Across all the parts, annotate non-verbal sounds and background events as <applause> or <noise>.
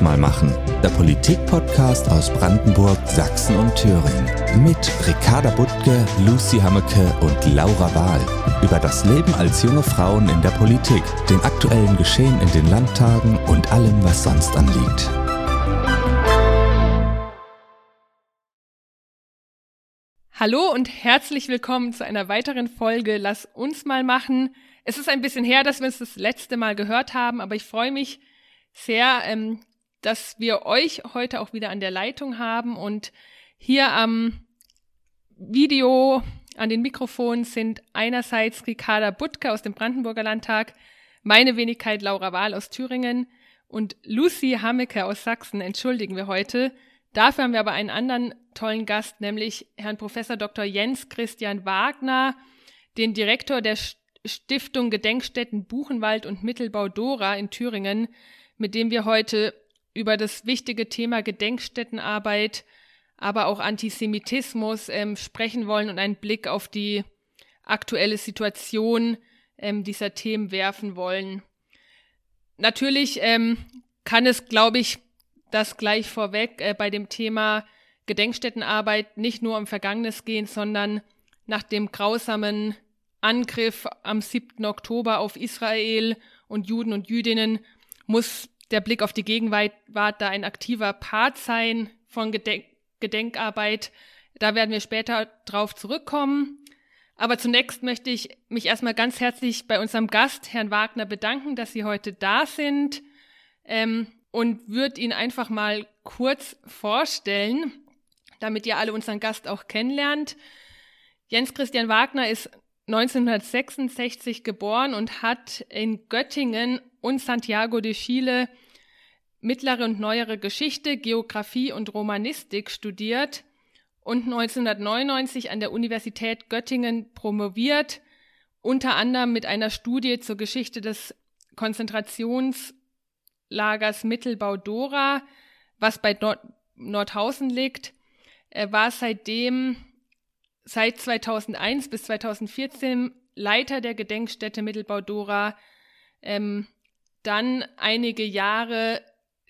Mal machen. Der Politik-Podcast aus Brandenburg, Sachsen und Thüringen. Mit Ricarda Buttke, Lucy Hammeke und Laura Wahl. Über das Leben als junge Frauen in der Politik, den aktuellen Geschehen in den Landtagen und allem, was sonst anliegt. Hallo und herzlich willkommen zu einer weiteren Folge Lass uns mal machen. Es ist ein bisschen her, dass wir uns das letzte Mal gehört haben, aber ich freue mich sehr, ähm, dass wir euch heute auch wieder an der Leitung haben und hier am Video an den Mikrofonen sind einerseits Ricarda Buttke aus dem Brandenburger Landtag, meine Wenigkeit Laura Wahl aus Thüringen und Lucy Hammeke aus Sachsen, entschuldigen wir heute. Dafür haben wir aber einen anderen tollen Gast, nämlich Herrn Professor Dr. Jens Christian Wagner, den Direktor der Stiftung Gedenkstätten Buchenwald und Mittelbau Dora in Thüringen, mit dem wir heute über das wichtige Thema Gedenkstättenarbeit, aber auch Antisemitismus ähm, sprechen wollen und einen Blick auf die aktuelle Situation ähm, dieser Themen werfen wollen. Natürlich ähm, kann es, glaube ich, das gleich vorweg äh, bei dem Thema Gedenkstättenarbeit nicht nur um Vergangenes gehen, sondern nach dem grausamen Angriff am 7. Oktober auf Israel und Juden und Jüdinnen muss der Blick auf die Gegenwart da ein aktiver Part sein von Gedenk Gedenkarbeit. Da werden wir später drauf zurückkommen. Aber zunächst möchte ich mich erstmal ganz herzlich bei unserem Gast, Herrn Wagner, bedanken, dass Sie heute da sind ähm, und würde ihn einfach mal kurz vorstellen, damit ihr alle unseren Gast auch kennenlernt. Jens Christian Wagner ist 1966 geboren und hat in Göttingen und Santiago de Chile mittlere und neuere Geschichte, Geographie und Romanistik studiert und 1999 an der Universität Göttingen promoviert, unter anderem mit einer Studie zur Geschichte des Konzentrationslagers Mittelbau-Dora, was bei Nord Nordhausen liegt. Er war seitdem seit 2001 bis 2014 Leiter der Gedenkstätte Mittelbau-Dora, ähm, dann einige Jahre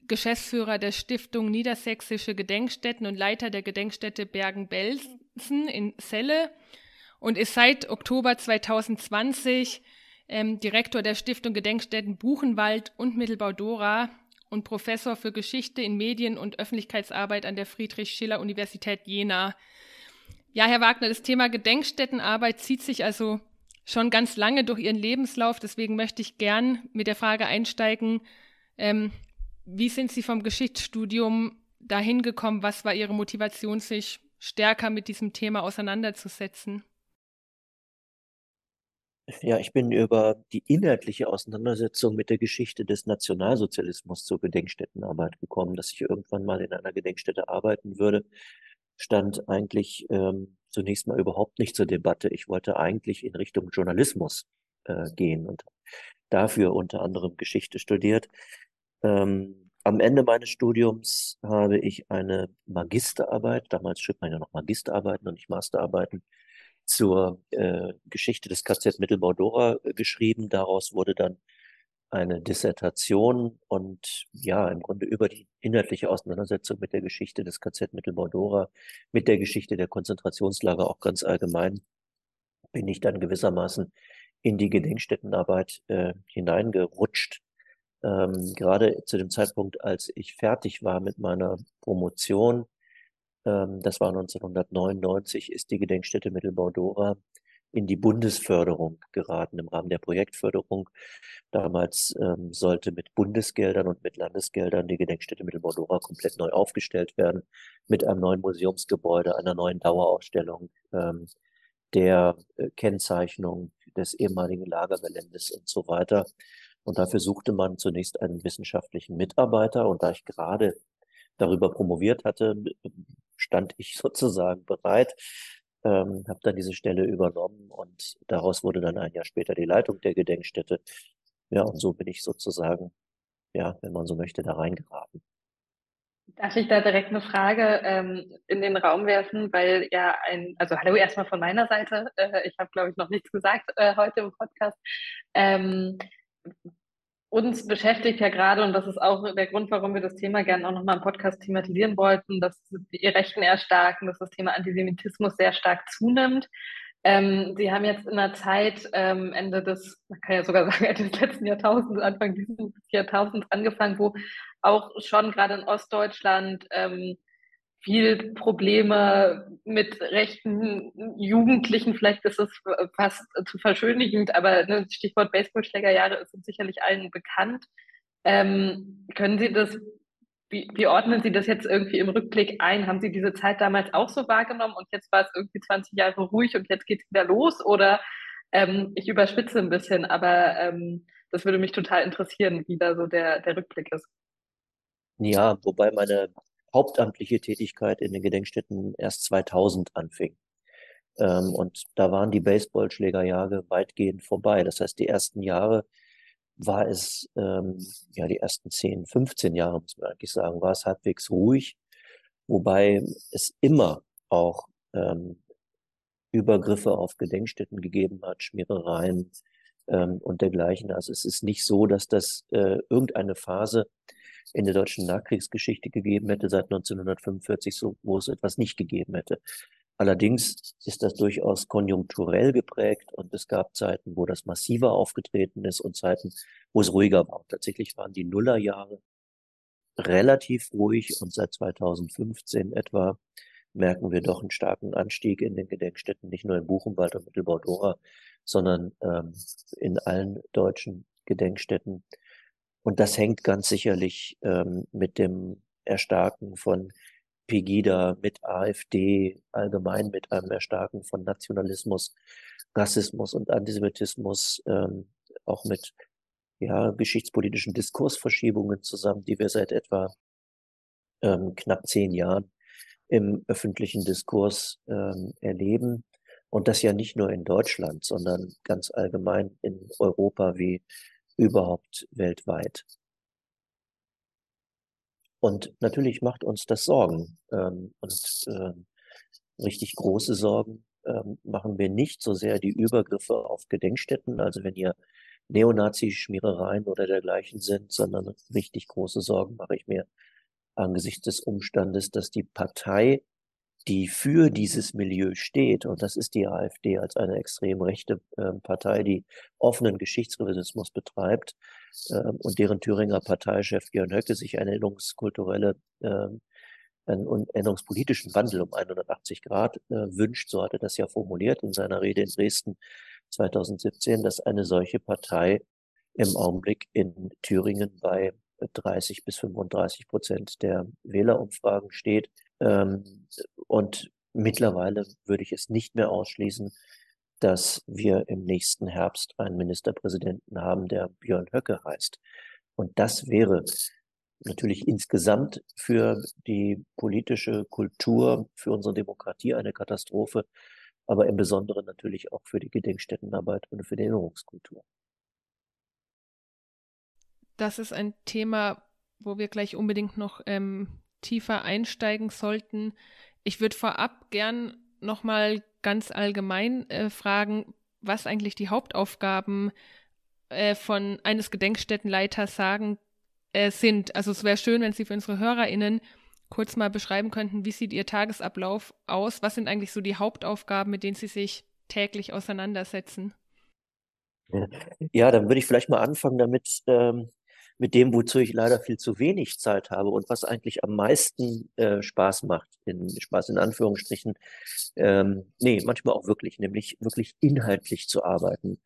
Geschäftsführer der Stiftung Niedersächsische Gedenkstätten und Leiter der Gedenkstätte Bergen-Belsen in Celle und ist seit Oktober 2020 ähm, Direktor der Stiftung Gedenkstätten Buchenwald und Mittelbau-Dora und Professor für Geschichte in Medien- und Öffentlichkeitsarbeit an der Friedrich-Schiller-Universität Jena. Ja, Herr Wagner, das Thema Gedenkstättenarbeit zieht sich also schon ganz lange durch Ihren Lebenslauf. Deswegen möchte ich gern mit der Frage einsteigen, ähm, wie sind Sie vom Geschichtsstudium dahin gekommen? Was war Ihre Motivation, sich stärker mit diesem Thema auseinanderzusetzen? Ja, ich bin über die inhaltliche Auseinandersetzung mit der Geschichte des Nationalsozialismus zur Gedenkstättenarbeit gekommen, dass ich irgendwann mal in einer Gedenkstätte arbeiten würde, stand eigentlich ähm, zunächst mal überhaupt nicht zur Debatte. Ich wollte eigentlich in Richtung Journalismus äh, gehen und dafür unter anderem Geschichte studiert. Ähm, am Ende meines Studiums habe ich eine Magisterarbeit, damals schrieb man ja noch Magisterarbeiten und nicht Masterarbeiten, zur äh, Geschichte des KZ Mittelbau-Dora äh, geschrieben. Daraus wurde dann eine Dissertation und ja, im Grunde über die inhaltliche Auseinandersetzung mit der Geschichte des KZ Mittelbau-Dora, mit der Geschichte der Konzentrationslager auch ganz allgemein, bin ich dann gewissermaßen in die Gedenkstättenarbeit äh, hineingerutscht ähm, gerade zu dem Zeitpunkt, als ich fertig war mit meiner Promotion, ähm, das war 1999, ist die Gedenkstätte Mittelbau-Dora in die Bundesförderung geraten im Rahmen der Projektförderung. Damals ähm, sollte mit Bundesgeldern und mit Landesgeldern die Gedenkstätte Mittelbau-Dora komplett neu aufgestellt werden, mit einem neuen Museumsgebäude, einer neuen Dauerausstellung, ähm, der äh, Kennzeichnung des ehemaligen Lagergeländes und so weiter. Und dafür suchte man zunächst einen wissenschaftlichen Mitarbeiter. Und da ich gerade darüber promoviert hatte, stand ich <laughs> sozusagen bereit, ähm, habe dann diese Stelle übernommen und daraus wurde dann ein Jahr später die Leitung der Gedenkstätte. Ja, und so bin ich sozusagen, ja, wenn man so möchte, da reingeraten. Darf ich da direkt eine Frage ähm, in den Raum werfen, weil ja ein, also hallo erstmal von meiner Seite, äh, ich habe glaube ich noch nichts gesagt äh, heute im Podcast. Ähm, uns beschäftigt ja gerade, und das ist auch der Grund, warum wir das Thema gerne auch nochmal im Podcast thematisieren wollten, dass die Rechten erstarken, dass das Thema Antisemitismus sehr stark zunimmt. Ähm, Sie haben jetzt in der Zeit ähm, Ende des, man kann ja sogar <laughs> sagen, Ende des letzten Jahrtausends, Anfang dieses Jahrtausends angefangen, wo auch schon gerade in Ostdeutschland ähm, viel Probleme mit rechten Jugendlichen, vielleicht ist es fast zu verschönigend, aber ne, Stichwort Baseballschlägerjahre uns sicherlich allen bekannt. Ähm, können Sie das, wie, wie ordnen Sie das jetzt irgendwie im Rückblick ein? Haben Sie diese Zeit damals auch so wahrgenommen und jetzt war es irgendwie 20 Jahre ruhig und jetzt geht es wieder los? Oder ähm, ich überspitze ein bisschen, aber ähm, das würde mich total interessieren, wie da so der, der Rückblick ist. Ja, wobei meine hauptamtliche Tätigkeit in den Gedenkstätten erst 2000 anfing. Ähm, und da waren die Baseballschlägerjahre weitgehend vorbei. Das heißt, die ersten Jahre war es, ähm, ja, die ersten 10, 15 Jahre, muss man eigentlich sagen, war es halbwegs ruhig, wobei es immer auch ähm, Übergriffe auf Gedenkstätten gegeben hat, Schmierereien ähm, und dergleichen. Also es ist nicht so, dass das äh, irgendeine Phase in der deutschen Nachkriegsgeschichte gegeben hätte, seit 1945, so, wo es etwas nicht gegeben hätte. Allerdings ist das durchaus konjunkturell geprägt und es gab Zeiten, wo das massiver aufgetreten ist und Zeiten, wo es ruhiger war. Tatsächlich waren die Nullerjahre relativ ruhig und seit 2015 etwa merken wir doch einen starken Anstieg in den Gedenkstätten, nicht nur in Buchenwald und Mittelbau-Dora, sondern ähm, in allen deutschen Gedenkstätten. Und das hängt ganz sicherlich ähm, mit dem Erstarken von Pegida, mit AfD, allgemein mit einem Erstarken von Nationalismus, Rassismus und Antisemitismus, ähm, auch mit ja, geschichtspolitischen Diskursverschiebungen zusammen, die wir seit etwa ähm, knapp zehn Jahren im öffentlichen Diskurs ähm, erleben. Und das ja nicht nur in Deutschland, sondern ganz allgemein in Europa wie überhaupt weltweit. Und natürlich macht uns das Sorgen. Ähm, und äh, richtig große Sorgen ähm, machen wir nicht so sehr die Übergriffe auf Gedenkstätten, also wenn hier Neonazi-Schmierereien oder dergleichen sind, sondern richtig große Sorgen mache ich mir angesichts des Umstandes, dass die Partei die für dieses Milieu steht, und das ist die AfD als eine extrem rechte äh, Partei, die offenen Geschichtsrevisionismus betreibt äh, und deren Thüringer Parteichef Björn Höcke sich eine erinnerungskulturelle, äh, einen erinnerungspolitischen Wandel um 180 Grad äh, wünscht, so hat er das ja formuliert in seiner Rede in Dresden 2017, dass eine solche Partei im Augenblick in Thüringen bei 30 bis 35 Prozent der Wählerumfragen steht. Ähm, und mittlerweile würde ich es nicht mehr ausschließen, dass wir im nächsten Herbst einen Ministerpräsidenten haben, der Björn Höcke heißt. Und das wäre natürlich insgesamt für die politische Kultur, für unsere Demokratie eine Katastrophe, aber im Besonderen natürlich auch für die Gedenkstättenarbeit und für die Erinnerungskultur. Das ist ein Thema, wo wir gleich unbedingt noch ähm, tiefer einsteigen sollten. Ich würde vorab gern nochmal ganz allgemein äh, fragen, was eigentlich die Hauptaufgaben äh, von eines Gedenkstättenleiters sagen äh, sind. Also es wäre schön, wenn Sie für unsere HörerInnen kurz mal beschreiben könnten, wie sieht Ihr Tagesablauf aus? Was sind eigentlich so die Hauptaufgaben, mit denen Sie sich täglich auseinandersetzen? Ja, dann würde ich vielleicht mal anfangen damit, ähm, mit dem, wozu ich leider viel zu wenig Zeit habe und was eigentlich am meisten äh, Spaß macht, in Spaß in Anführungsstrichen, ähm, nee, manchmal auch wirklich, nämlich wirklich inhaltlich zu arbeiten.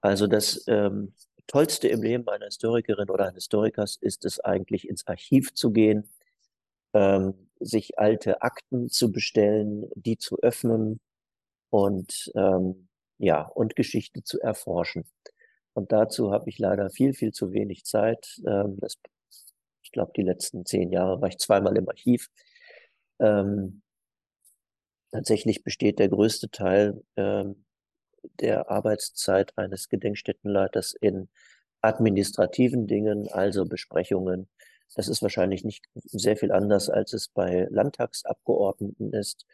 Also das ähm, Tollste im Leben einer Historikerin oder eines Historikers ist es eigentlich, ins Archiv zu gehen, ähm, sich alte Akten zu bestellen, die zu öffnen und ähm, ja, und Geschichte zu erforschen. Und dazu habe ich leider viel, viel zu wenig Zeit. Ähm, das, ich glaube, die letzten zehn Jahre war ich zweimal im Archiv. Ähm, tatsächlich besteht der größte Teil ähm, der Arbeitszeit eines Gedenkstättenleiters in administrativen Dingen, also Besprechungen. Das ist wahrscheinlich nicht sehr viel anders, als es bei Landtagsabgeordneten ist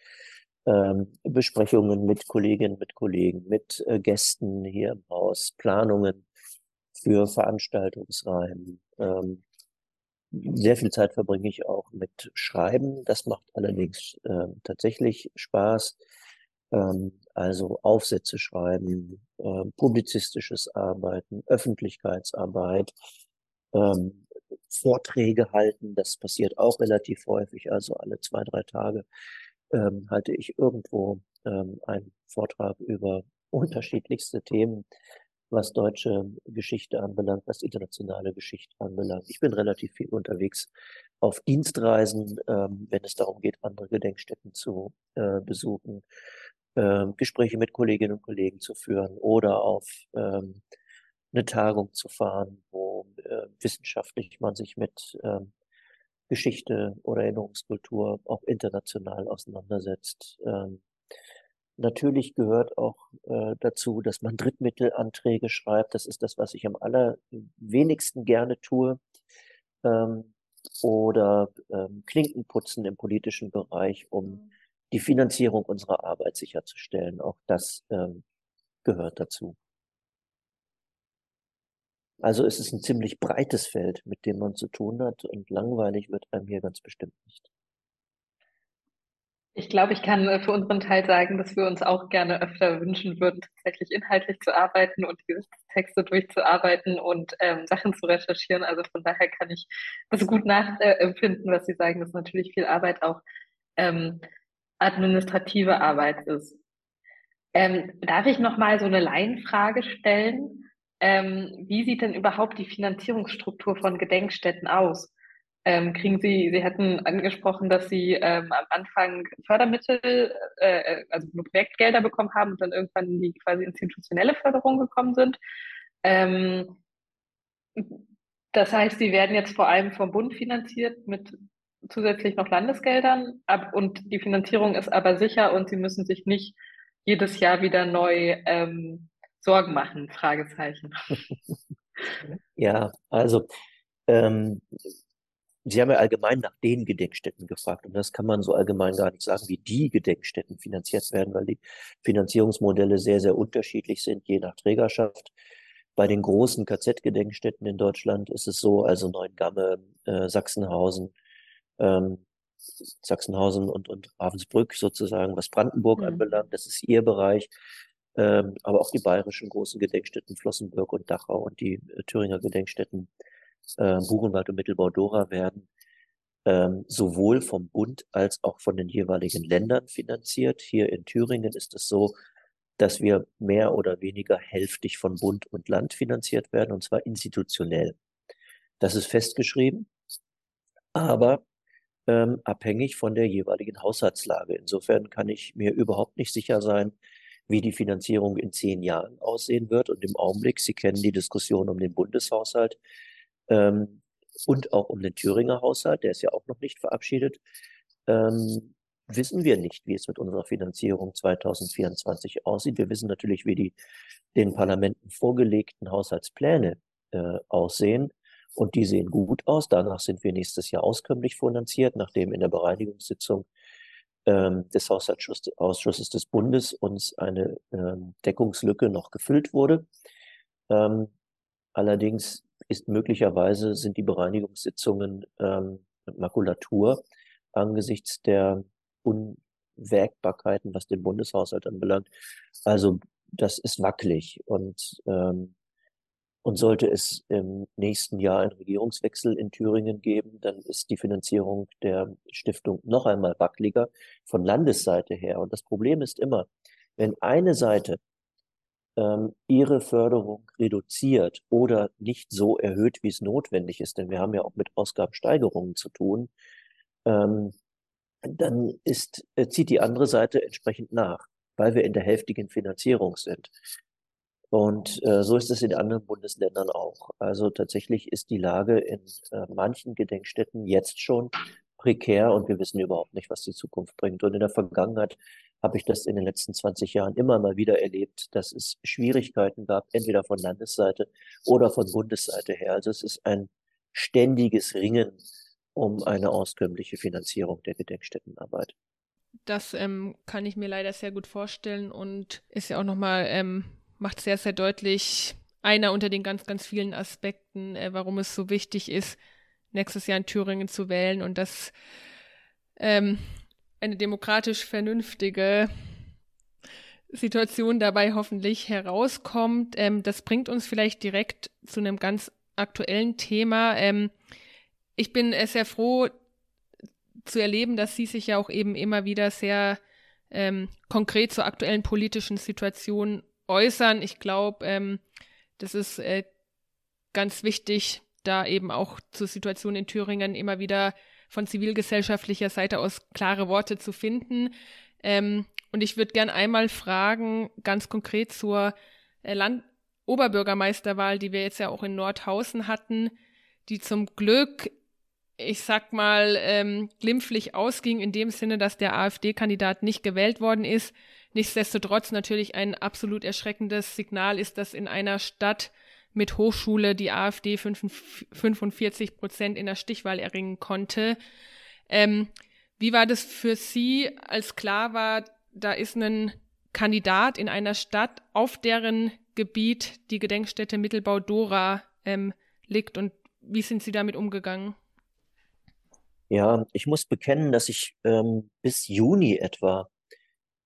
ähm, Besprechungen mit Kolleginnen, mit Kollegen, mit äh, Gästen hier im Haus, Planungen für Veranstaltungsreihen. Ähm, sehr viel Zeit verbringe ich auch mit Schreiben. Das macht allerdings äh, tatsächlich Spaß. Ähm, also Aufsätze schreiben, publizistisches Arbeiten, Öffentlichkeitsarbeit, ähm, Vorträge halten. Das passiert auch relativ häufig. Also alle zwei, drei Tage ähm, halte ich irgendwo ähm, einen Vortrag über <laughs> unterschiedlichste Themen was deutsche Geschichte anbelangt, was internationale Geschichte anbelangt. Ich bin relativ viel unterwegs auf Dienstreisen, ähm, wenn es darum geht, andere Gedenkstätten zu äh, besuchen, äh, Gespräche mit Kolleginnen und Kollegen zu führen oder auf ähm, eine Tagung zu fahren, wo äh, wissenschaftlich man sich mit ähm, Geschichte oder Erinnerungskultur auch international auseinandersetzt. Ähm, Natürlich gehört auch äh, dazu, dass man Drittmittelanträge schreibt. Das ist das, was ich am allerwenigsten gerne tue. Ähm, oder ähm, Klinkenputzen im politischen Bereich, um mhm. die Finanzierung unserer Arbeit sicherzustellen. Auch das ähm, gehört dazu. Also es ist ein ziemlich breites Feld, mit dem man zu tun hat und langweilig wird einem hier ganz bestimmt nicht. Ich glaube, ich kann äh, für unseren Teil sagen, dass wir uns auch gerne öfter wünschen würden, tatsächlich inhaltlich zu arbeiten und Texte durchzuarbeiten und ähm, Sachen zu recherchieren. Also von daher kann ich das gut nachempfinden, was Sie sagen, dass natürlich viel Arbeit auch ähm, administrative Arbeit ist. Ähm, darf ich noch mal so eine Laienfrage stellen? Ähm, wie sieht denn überhaupt die Finanzierungsstruktur von Gedenkstätten aus? Ähm, kriegen Sie, Sie hatten angesprochen, dass Sie ähm, am Anfang Fördermittel, äh, äh, also nur Projektgelder bekommen haben und dann irgendwann in die quasi institutionelle Förderung gekommen sind. Ähm, das heißt, Sie werden jetzt vor allem vom Bund finanziert mit zusätzlich noch Landesgeldern ab, und die Finanzierung ist aber sicher und Sie müssen sich nicht jedes Jahr wieder neu ähm, Sorgen machen, Fragezeichen. <laughs> Ja, also ähm, Sie haben ja allgemein nach den Gedenkstätten gefragt und das kann man so allgemein gar nicht sagen, wie die Gedenkstätten finanziert werden, weil die Finanzierungsmodelle sehr, sehr unterschiedlich sind, je nach Trägerschaft. Bei den großen KZ-Gedenkstätten in Deutschland ist es so, also Neuengamme, äh, Sachsenhausen, ähm, Sachsenhausen und, und Ravensbrück sozusagen, was Brandenburg mhm. anbelangt, das ist ihr Bereich. Ähm, aber auch die bayerischen großen Gedenkstätten Flossenbürg und Dachau und die äh, Thüringer Gedenkstätten äh, Buchenwald und Mittelbau-Dora werden ähm, sowohl vom Bund als auch von den jeweiligen Ländern finanziert. Hier in Thüringen ist es so, dass wir mehr oder weniger hälftig von Bund und Land finanziert werden, und zwar institutionell. Das ist festgeschrieben, aber ähm, abhängig von der jeweiligen Haushaltslage. Insofern kann ich mir überhaupt nicht sicher sein, wie die Finanzierung in zehn Jahren aussehen wird. Und im Augenblick, Sie kennen die Diskussion um den Bundeshaushalt, ähm, und auch um den Thüringer Haushalt, der ist ja auch noch nicht verabschiedet, ähm, wissen wir nicht, wie es mit unserer Finanzierung 2024 aussieht. Wir wissen natürlich, wie die den Parlamenten vorgelegten Haushaltspläne äh, aussehen. Und die sehen gut aus. Danach sind wir nächstes Jahr auskömmlich finanziert, nachdem in der Bereinigungssitzung des Haushaltsausschusses des Bundes uns eine ähm, Deckungslücke noch gefüllt wurde. Ähm, allerdings ist möglicherweise sind die Bereinigungssitzungen ähm, Makulatur angesichts der Unwägbarkeiten, was den Bundeshaushalt anbelangt. Also das ist wackelig und ähm, und sollte es im nächsten Jahr einen Regierungswechsel in Thüringen geben, dann ist die Finanzierung der Stiftung noch einmal wackeliger von Landesseite her. Und das Problem ist immer, wenn eine Seite ähm, ihre Förderung reduziert oder nicht so erhöht, wie es notwendig ist, denn wir haben ja auch mit Ausgabensteigerungen zu tun, ähm, dann ist, äh, zieht die andere Seite entsprechend nach, weil wir in der hälftigen Finanzierung sind. Und äh, so ist es in anderen Bundesländern auch. Also tatsächlich ist die Lage in äh, manchen Gedenkstätten jetzt schon prekär und wir wissen überhaupt nicht, was die Zukunft bringt. Und in der Vergangenheit habe ich das in den letzten 20 Jahren immer mal wieder erlebt, dass es Schwierigkeiten gab, entweder von Landesseite oder von Bundesseite her. Also es ist ein ständiges Ringen um eine auskömmliche Finanzierung der Gedenkstättenarbeit. Das ähm, kann ich mir leider sehr gut vorstellen und ist ja auch nochmal, ähm, macht sehr, sehr deutlich, einer unter den ganz, ganz vielen Aspekten, äh, warum es so wichtig ist, nächstes Jahr in Thüringen zu wählen und dass ähm, eine demokratisch vernünftige Situation dabei hoffentlich herauskommt. Ähm, das bringt uns vielleicht direkt zu einem ganz aktuellen Thema. Ähm, ich bin äh, sehr froh zu erleben, dass Sie sich ja auch eben immer wieder sehr ähm, konkret zur aktuellen politischen Situation äußern. Ich glaube, ähm, das ist äh, ganz wichtig, da eben auch zur Situation in Thüringen immer wieder von zivilgesellschaftlicher Seite aus klare Worte zu finden. Ähm, und ich würde gern einmal fragen, ganz konkret zur äh, Land Oberbürgermeisterwahl, die wir jetzt ja auch in Nordhausen hatten, die zum Glück, ich sag mal, ähm, glimpflich ausging, in dem Sinne, dass der AfD-Kandidat nicht gewählt worden ist. Nichtsdestotrotz natürlich ein absolut erschreckendes Signal ist, dass in einer Stadt mit Hochschule die AfD 45 Prozent in der Stichwahl erringen konnte. Ähm, wie war das für Sie, als klar war, da ist ein Kandidat in einer Stadt, auf deren Gebiet die Gedenkstätte Mittelbau Dora ähm, liegt und wie sind Sie damit umgegangen? Ja, ich muss bekennen, dass ich ähm, bis Juni etwa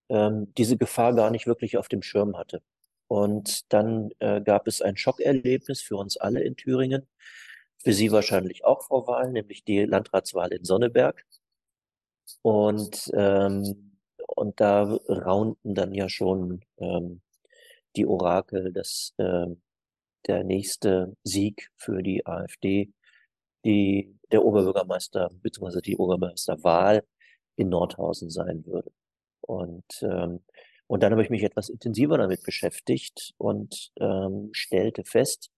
ähm, diese Gefahr gar nicht wirklich auf dem Schirm hatte. Und dann äh, gab es ein Schockerlebnis für uns alle in Thüringen, für Sie wahrscheinlich auch vor Wahlen, nämlich die Landratswahl in Sonneberg. Und, ähm, und da raunten dann ja schon ähm, die Orakel, dass äh, der nächste Sieg für die AfD die der Oberbürgermeister bzw. die Oberbürgermeisterwahl in Nordhausen sein würde. Und ähm, und dann habe ich mich etwas intensiver damit beschäftigt und ähm, stellte fest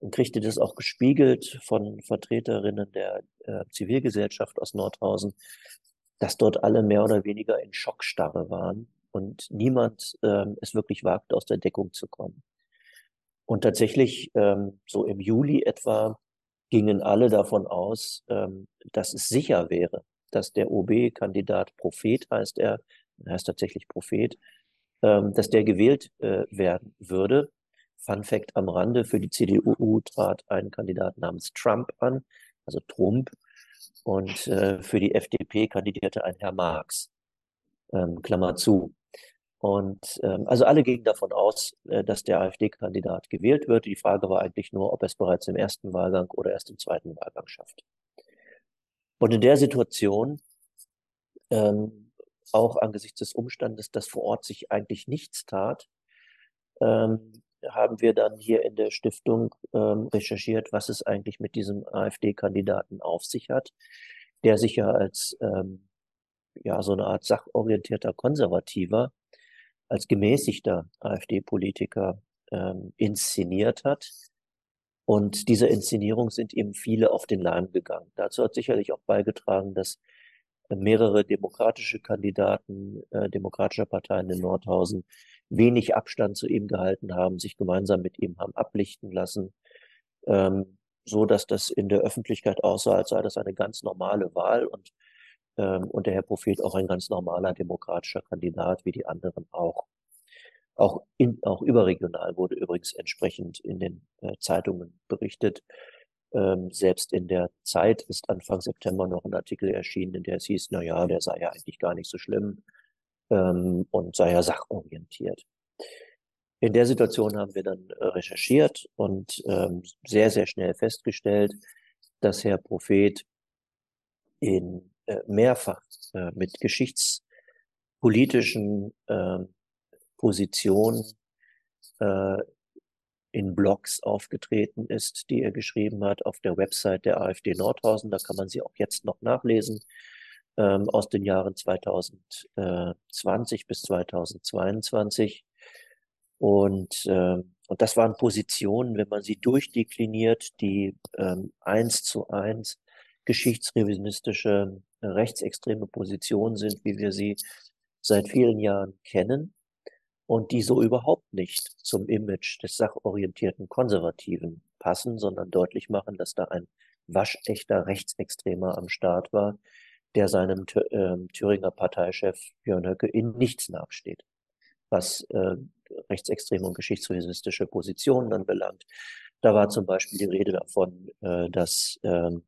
und kriegte das auch gespiegelt von Vertreterinnen der äh, Zivilgesellschaft aus Nordhausen, dass dort alle mehr oder weniger in Schockstarre waren und niemand ähm, es wirklich wagte, aus der Deckung zu kommen. Und tatsächlich, ähm, so im Juli etwa, gingen alle davon aus, ähm, dass es sicher wäre, dass der OB-Kandidat Prophet heißt er, er heißt tatsächlich Prophet, ähm, dass der gewählt äh, werden würde. Fun Fact am Rande, für die CDU trat ein Kandidat namens Trump an, also Trump, und äh, für die FDP kandidierte ein Herr Marx, ähm, Klammer zu. Und ähm, also alle gingen davon aus, äh, dass der AfD-Kandidat gewählt wird. Die Frage war eigentlich nur, ob er es bereits im ersten Wahlgang oder erst im zweiten Wahlgang schafft. Und in der Situation ähm, auch angesichts des Umstandes, dass vor Ort sich eigentlich nichts tat, ähm, haben wir dann hier in der Stiftung ähm, recherchiert, was es eigentlich mit diesem AfD-Kandidaten auf sich hat, der sich ja als ähm, ja so eine Art sachorientierter Konservativer, als gemäßigter AfD-Politiker ähm, inszeniert hat. Und dieser Inszenierung sind ihm viele auf den Leim gegangen. Dazu hat sicherlich auch beigetragen, dass mehrere demokratische Kandidaten äh, demokratischer Parteien in Nordhausen wenig Abstand zu ihm gehalten haben, sich gemeinsam mit ihm haben ablichten lassen, ähm, so dass das in der Öffentlichkeit aussah, als sei das eine ganz normale Wahl und ähm, und der Herr Prophet auch ein ganz normaler demokratischer Kandidat, wie die anderen auch. Auch, in, auch überregional wurde übrigens entsprechend in den äh, Zeitungen berichtet. Ähm, selbst in der Zeit ist Anfang September noch ein Artikel erschienen, in der es hieß, na ja, der sei ja eigentlich gar nicht so schlimm ähm, und sei ja sachorientiert. In der Situation haben wir dann äh, recherchiert und ähm, sehr, sehr schnell festgestellt, dass Herr Prophet in äh, mehrfach äh, mit geschichtspolitischen äh, Positionen in Blogs aufgetreten ist, die er geschrieben hat auf der Website der AfD Nordhausen. Da kann man sie auch jetzt noch nachlesen ähm, aus den Jahren 2020 bis 2022. Und, äh, und das waren Positionen, wenn man sie durchdekliniert, die ähm, eins zu eins geschichtsrevisionistische äh, rechtsextreme Positionen sind, wie wir sie seit vielen Jahren kennen und die so überhaupt nicht zum Image des sachorientierten Konservativen passen, sondern deutlich machen, dass da ein waschechter Rechtsextremer am Start war, der seinem äh, Thüringer Parteichef Björn Höcke in nichts nachsteht, was äh, rechtsextreme und geschichtsrevisionistische Positionen anbelangt. Da war zum Beispiel die Rede davon, äh, dass ähm,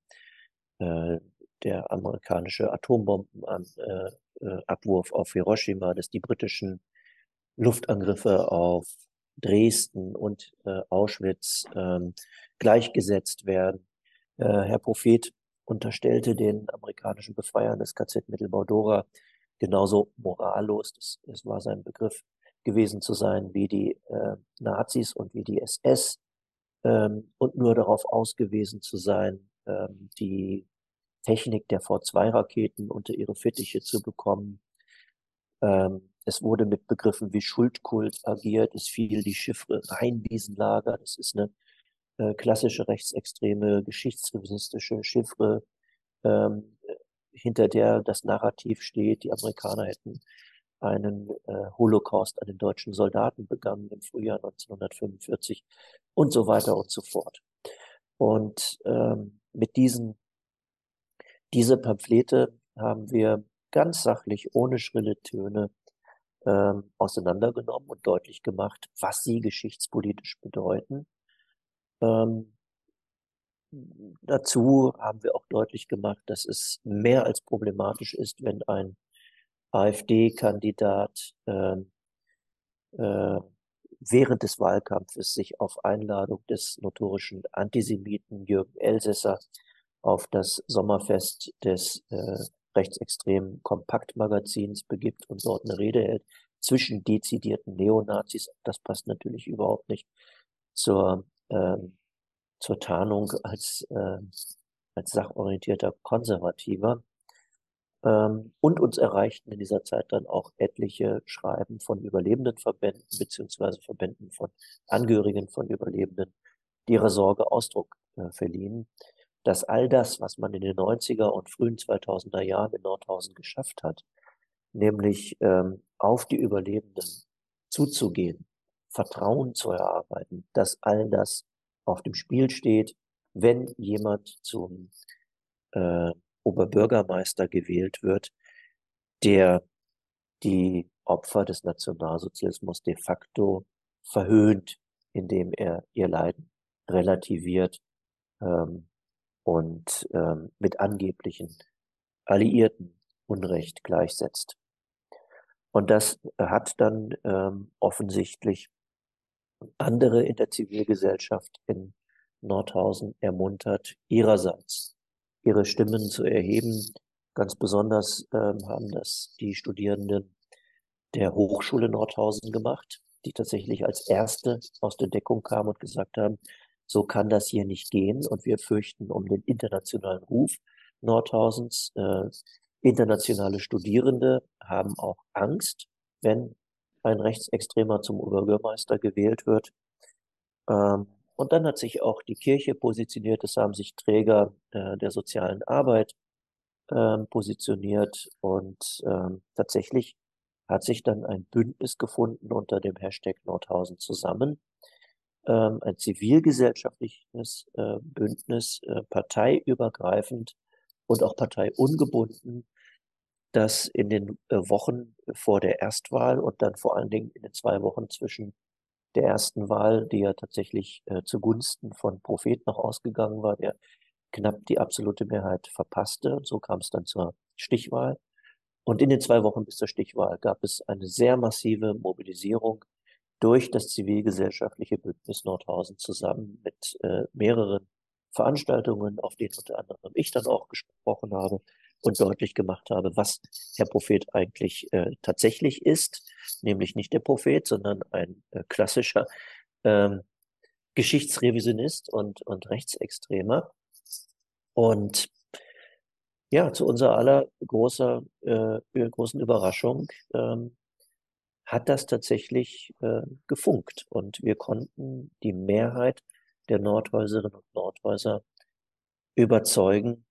äh, der amerikanische Atombombenabwurf auf Hiroshima, dass die britischen Luftangriffe auf Dresden und Auschwitz ähm, gleichgesetzt werden. Herr Prophet unterstellte den amerikanischen Befreiern des KZ Mittelbau-Dora genauso morallos, das, das war sein Begriff, gewesen zu sein wie die äh, Nazis und wie die SS ähm, und nur darauf ausgewiesen zu sein, ähm, die Technik der V2-Raketen unter ihre Fittiche zu bekommen. Ähm, es wurde mit Begriffen wie Schuldkult agiert. Es fiel die Chiffre Rheinwiesenlager. Das ist eine äh, klassische rechtsextreme, geschichtsrevisionistische Chiffre, ähm, hinter der das Narrativ steht, die Amerikaner hätten einen äh, Holocaust an den deutschen Soldaten begangen im Frühjahr 1945 und so weiter und so fort. Und ähm, mit diesen, diese Pamphlete haben wir ganz sachlich, ohne schrille Töne ähm, auseinandergenommen und deutlich gemacht, was sie geschichtspolitisch bedeuten. Ähm, dazu haben wir auch deutlich gemacht, dass es mehr als problematisch ist, wenn ein AfD-Kandidat äh, äh, während des Wahlkampfes sich auf Einladung des notorischen Antisemiten Jürgen Elsässer auf das Sommerfest des äh, rechtsextremen Kompaktmagazins begibt und dort eine Rede hält zwischen dezidierten Neonazis. Das passt natürlich überhaupt nicht zur, ähm, zur Tarnung als, äh, als sachorientierter Konservativer. Ähm, und uns erreichten in dieser Zeit dann auch etliche Schreiben von überlebenden Verbänden beziehungsweise Verbänden von Angehörigen von Überlebenden, die ihrer Sorge Ausdruck äh, verliehen, dass all das, was man in den 90er und frühen 2000er Jahren in Nordhausen geschafft hat, nämlich ähm, auf die Überlebenden zuzugehen, Vertrauen zu erarbeiten, dass all das auf dem Spiel steht, wenn jemand zum äh, Oberbürgermeister gewählt wird, der die Opfer des Nationalsozialismus de facto verhöhnt, indem er ihr Leiden relativiert ähm, und ähm, mit angeblichen Alliierten Unrecht gleichsetzt. Und das hat dann ähm, offensichtlich andere in der Zivilgesellschaft in Nordhausen ermuntert, ihrerseits ihre Stimmen zu erheben. Ganz besonders ähm, haben das die Studierenden der Hochschule Nordhausen gemacht, die tatsächlich als erste aus der Deckung kamen und gesagt haben, so kann das hier nicht gehen und wir fürchten um den internationalen Ruf Nordhausens. Äh, internationale Studierende haben auch Angst, wenn ein Rechtsextremer zum Oberbürgermeister gewählt wird. Ähm, und dann hat sich auch die Kirche positioniert, es haben sich Träger äh, der sozialen Arbeit ähm, positioniert und ähm, tatsächlich hat sich dann ein Bündnis gefunden unter dem Hashtag Nordhausen zusammen, ähm, ein zivilgesellschaftliches äh, Bündnis, äh, parteiübergreifend und auch parteiungebunden, das in den äh, Wochen vor der Erstwahl und dann vor allen Dingen in den zwei Wochen zwischen der ersten Wahl, die ja tatsächlich äh, zugunsten von Prophet noch ausgegangen war, der knapp die absolute Mehrheit verpasste. Und so kam es dann zur Stichwahl. Und in den zwei Wochen bis zur Stichwahl gab es eine sehr massive Mobilisierung durch das zivilgesellschaftliche Bündnis Nordhausen zusammen mit äh, mehreren Veranstaltungen, auf denen unter anderem ich dann auch gesprochen habe, und deutlich gemacht habe, was Herr Prophet eigentlich äh, tatsächlich ist, nämlich nicht der Prophet, sondern ein äh, klassischer ähm, Geschichtsrevisionist und, und Rechtsextremer. Und ja, zu unserer aller großer, äh, großen Überraschung ähm, hat das tatsächlich äh, gefunkt. Und wir konnten die Mehrheit der Nordhäuserinnen und Nordhäuser überzeugen,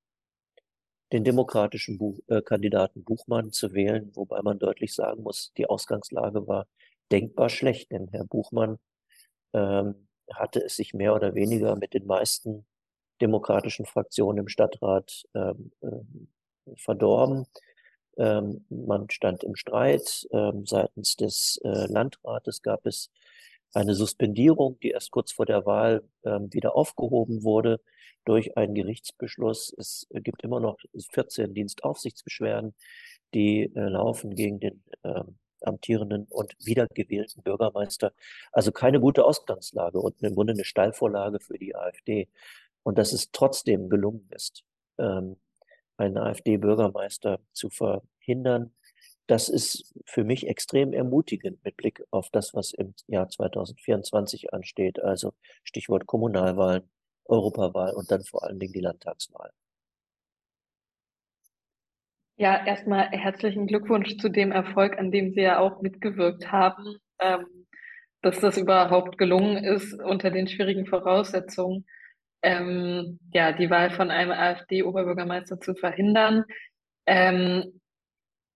den demokratischen Buch, äh, Kandidaten Buchmann zu wählen, wobei man deutlich sagen muss, die Ausgangslage war denkbar schlecht, denn Herr Buchmann ähm, hatte es sich mehr oder weniger mit den meisten demokratischen Fraktionen im Stadtrat ähm, äh, verdorben. Ähm, man stand im Streit. Ähm, seitens des äh, Landrates gab es eine Suspendierung, die erst kurz vor der Wahl ähm, wieder aufgehoben wurde durch einen Gerichtsbeschluss. Es gibt immer noch 14 Dienstaufsichtsbeschwerden, die äh, laufen gegen den äh, amtierenden und wiedergewählten Bürgermeister. Also keine gute Ausgangslage und im Grunde eine Steilvorlage für die AfD. Und dass es trotzdem gelungen ist, ähm, einen AfD-Bürgermeister zu verhindern, das ist für mich extrem ermutigend mit Blick auf das, was im Jahr 2024 ansteht. Also Stichwort Kommunalwahlen, Europawahl und dann vor allen Dingen die Landtagswahl. Ja, erstmal herzlichen Glückwunsch zu dem Erfolg, an dem Sie ja auch mitgewirkt haben, ähm, dass das überhaupt gelungen ist unter den schwierigen Voraussetzungen, ähm, ja, die Wahl von einem AfD-Oberbürgermeister zu verhindern. Ähm,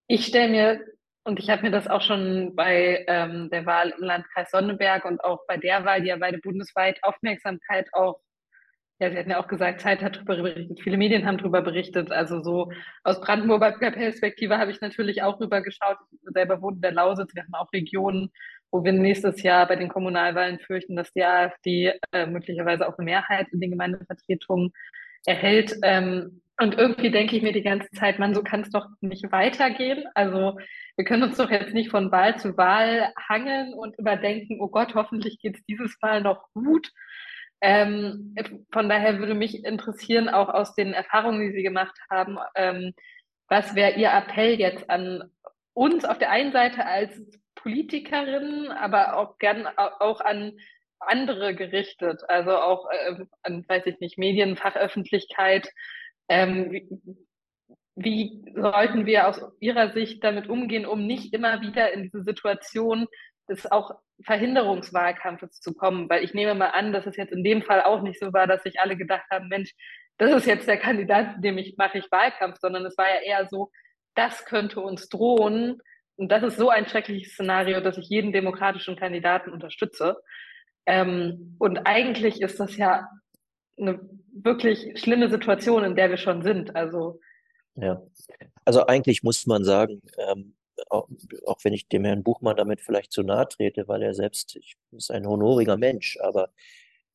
ich stelle mir, und ich habe mir das auch schon bei ähm, der Wahl im Landkreis Sonneberg und auch bei der Wahl, die ja beide bundesweit Aufmerksamkeit auch, ja, Sie hatten ja auch gesagt, Zeit hat darüber berichtet, viele Medien haben darüber berichtet. Also so aus Brandenburger Perspektive habe ich natürlich auch rüber geschaut. Ich selber wohne in der Lausitz, wir haben auch Regionen, wo wir nächstes Jahr bei den Kommunalwahlen fürchten, dass die AfD äh, möglicherweise auch eine Mehrheit in den Gemeindevertretungen erhält. Ähm, und irgendwie denke ich mir die ganze Zeit, man, so kann es doch nicht weitergehen. Also wir können uns doch jetzt nicht von Wahl zu Wahl hangeln und überdenken, oh Gott, hoffentlich geht es dieses Mal noch gut. Ähm, von daher würde mich interessieren, auch aus den Erfahrungen, die Sie gemacht haben, ähm, was wäre Ihr Appell jetzt an uns auf der einen Seite als Politikerinnen, aber auch gern auch an andere gerichtet, also auch äh, an, weiß ich nicht, Medienfachöffentlichkeit, ähm, wie, wie sollten wir aus Ihrer Sicht damit umgehen, um nicht immer wieder in diese Situation des auch Verhinderungswahlkampfes zu kommen? Weil ich nehme mal an, dass es jetzt in dem Fall auch nicht so war, dass sich alle gedacht haben, Mensch, das ist jetzt der Kandidat, dem ich mache ich Wahlkampf, sondern es war ja eher so, das könnte uns drohen. Und das ist so ein schreckliches Szenario, dass ich jeden demokratischen Kandidaten unterstütze. Ähm, und eigentlich ist das ja eine wirklich schlimme Situation, in der wir schon sind. Also ja, also eigentlich muss man sagen, ähm, auch, auch, wenn ich dem Herrn Buchmann damit vielleicht zu nahe trete, weil er selbst ich, ist ein honoriger Mensch, aber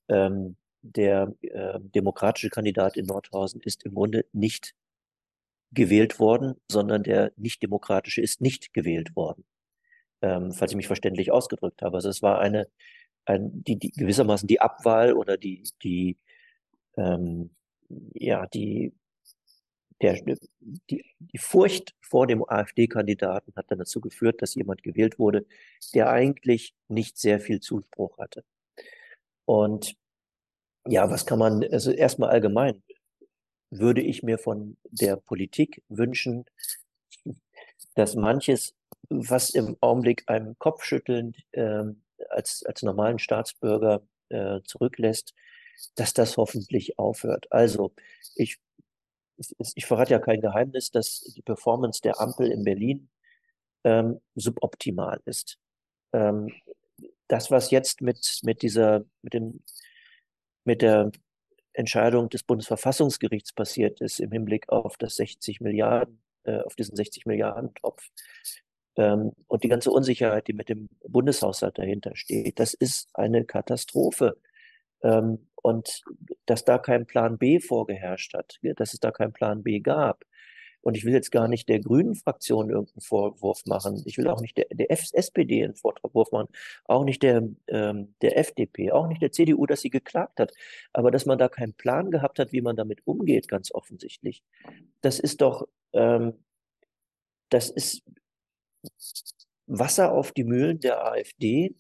ähm, der äh, demokratische Kandidat in Nordhausen ist im Grunde nicht gewählt worden, sondern der nicht-demokratische ist nicht gewählt worden. Ähm, falls ich mich verständlich ausgedrückt habe. Also es war eine, ein, die, die gewissermaßen die Abwahl oder die, die ähm, ja, die, der, die, die Furcht vor dem AfD-Kandidaten hat dann dazu geführt, dass jemand gewählt wurde, der eigentlich nicht sehr viel Zuspruch hatte. Und ja, was kann man, also erstmal allgemein, würde ich mir von der Politik wünschen, dass manches, was im Augenblick einem Kopfschütteln äh, als, als normalen Staatsbürger äh, zurücklässt, dass das hoffentlich aufhört. Also ich, ich, ich verrate ja kein Geheimnis, dass die Performance der Ampel in Berlin ähm, suboptimal ist. Ähm, das, was jetzt mit, mit dieser, mit dem, mit der Entscheidung des Bundesverfassungsgerichts passiert ist im Hinblick auf das 60 Milliarden, äh, auf diesen 60 Milliarden Topf, ähm, und die ganze Unsicherheit, die mit dem Bundeshaushalt dahinter steht, das ist eine Katastrophe. Ähm, und dass da kein Plan B vorgeherrscht hat, dass es da kein Plan B gab. Und ich will jetzt gar nicht der grünen Fraktion irgendeinen Vorwurf machen. Ich will auch nicht der, der SPD einen Vorwurf machen. Auch nicht der, ähm, der FDP, auch nicht der CDU, dass sie geklagt hat. Aber dass man da keinen Plan gehabt hat, wie man damit umgeht, ganz offensichtlich. Das ist doch, ähm, das ist Wasser auf die Mühlen der AfD,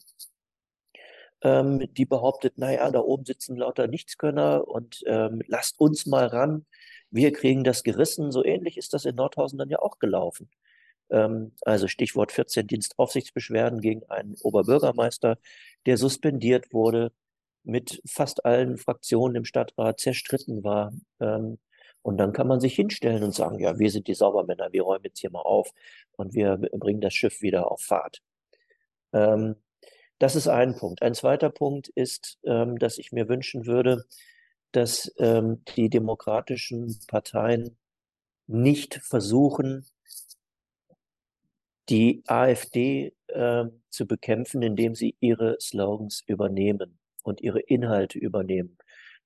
ähm, die behauptet, naja, da oben sitzen lauter Nichtskönner und ähm, lasst uns mal ran, wir kriegen das gerissen. So ähnlich ist das in Nordhausen dann ja auch gelaufen. Ähm, also Stichwort 14 Dienstaufsichtsbeschwerden gegen einen Oberbürgermeister, der suspendiert wurde, mit fast allen Fraktionen im Stadtrat zerstritten war. Ähm, und dann kann man sich hinstellen und sagen, ja, wir sind die Saubermänner, wir räumen jetzt hier mal auf und wir bringen das Schiff wieder auf Fahrt. Ähm, das ist ein Punkt. Ein zweiter Punkt ist, ähm, dass ich mir wünschen würde, dass ähm, die demokratischen Parteien nicht versuchen, die AfD äh, zu bekämpfen, indem sie ihre Slogans übernehmen und ihre Inhalte übernehmen.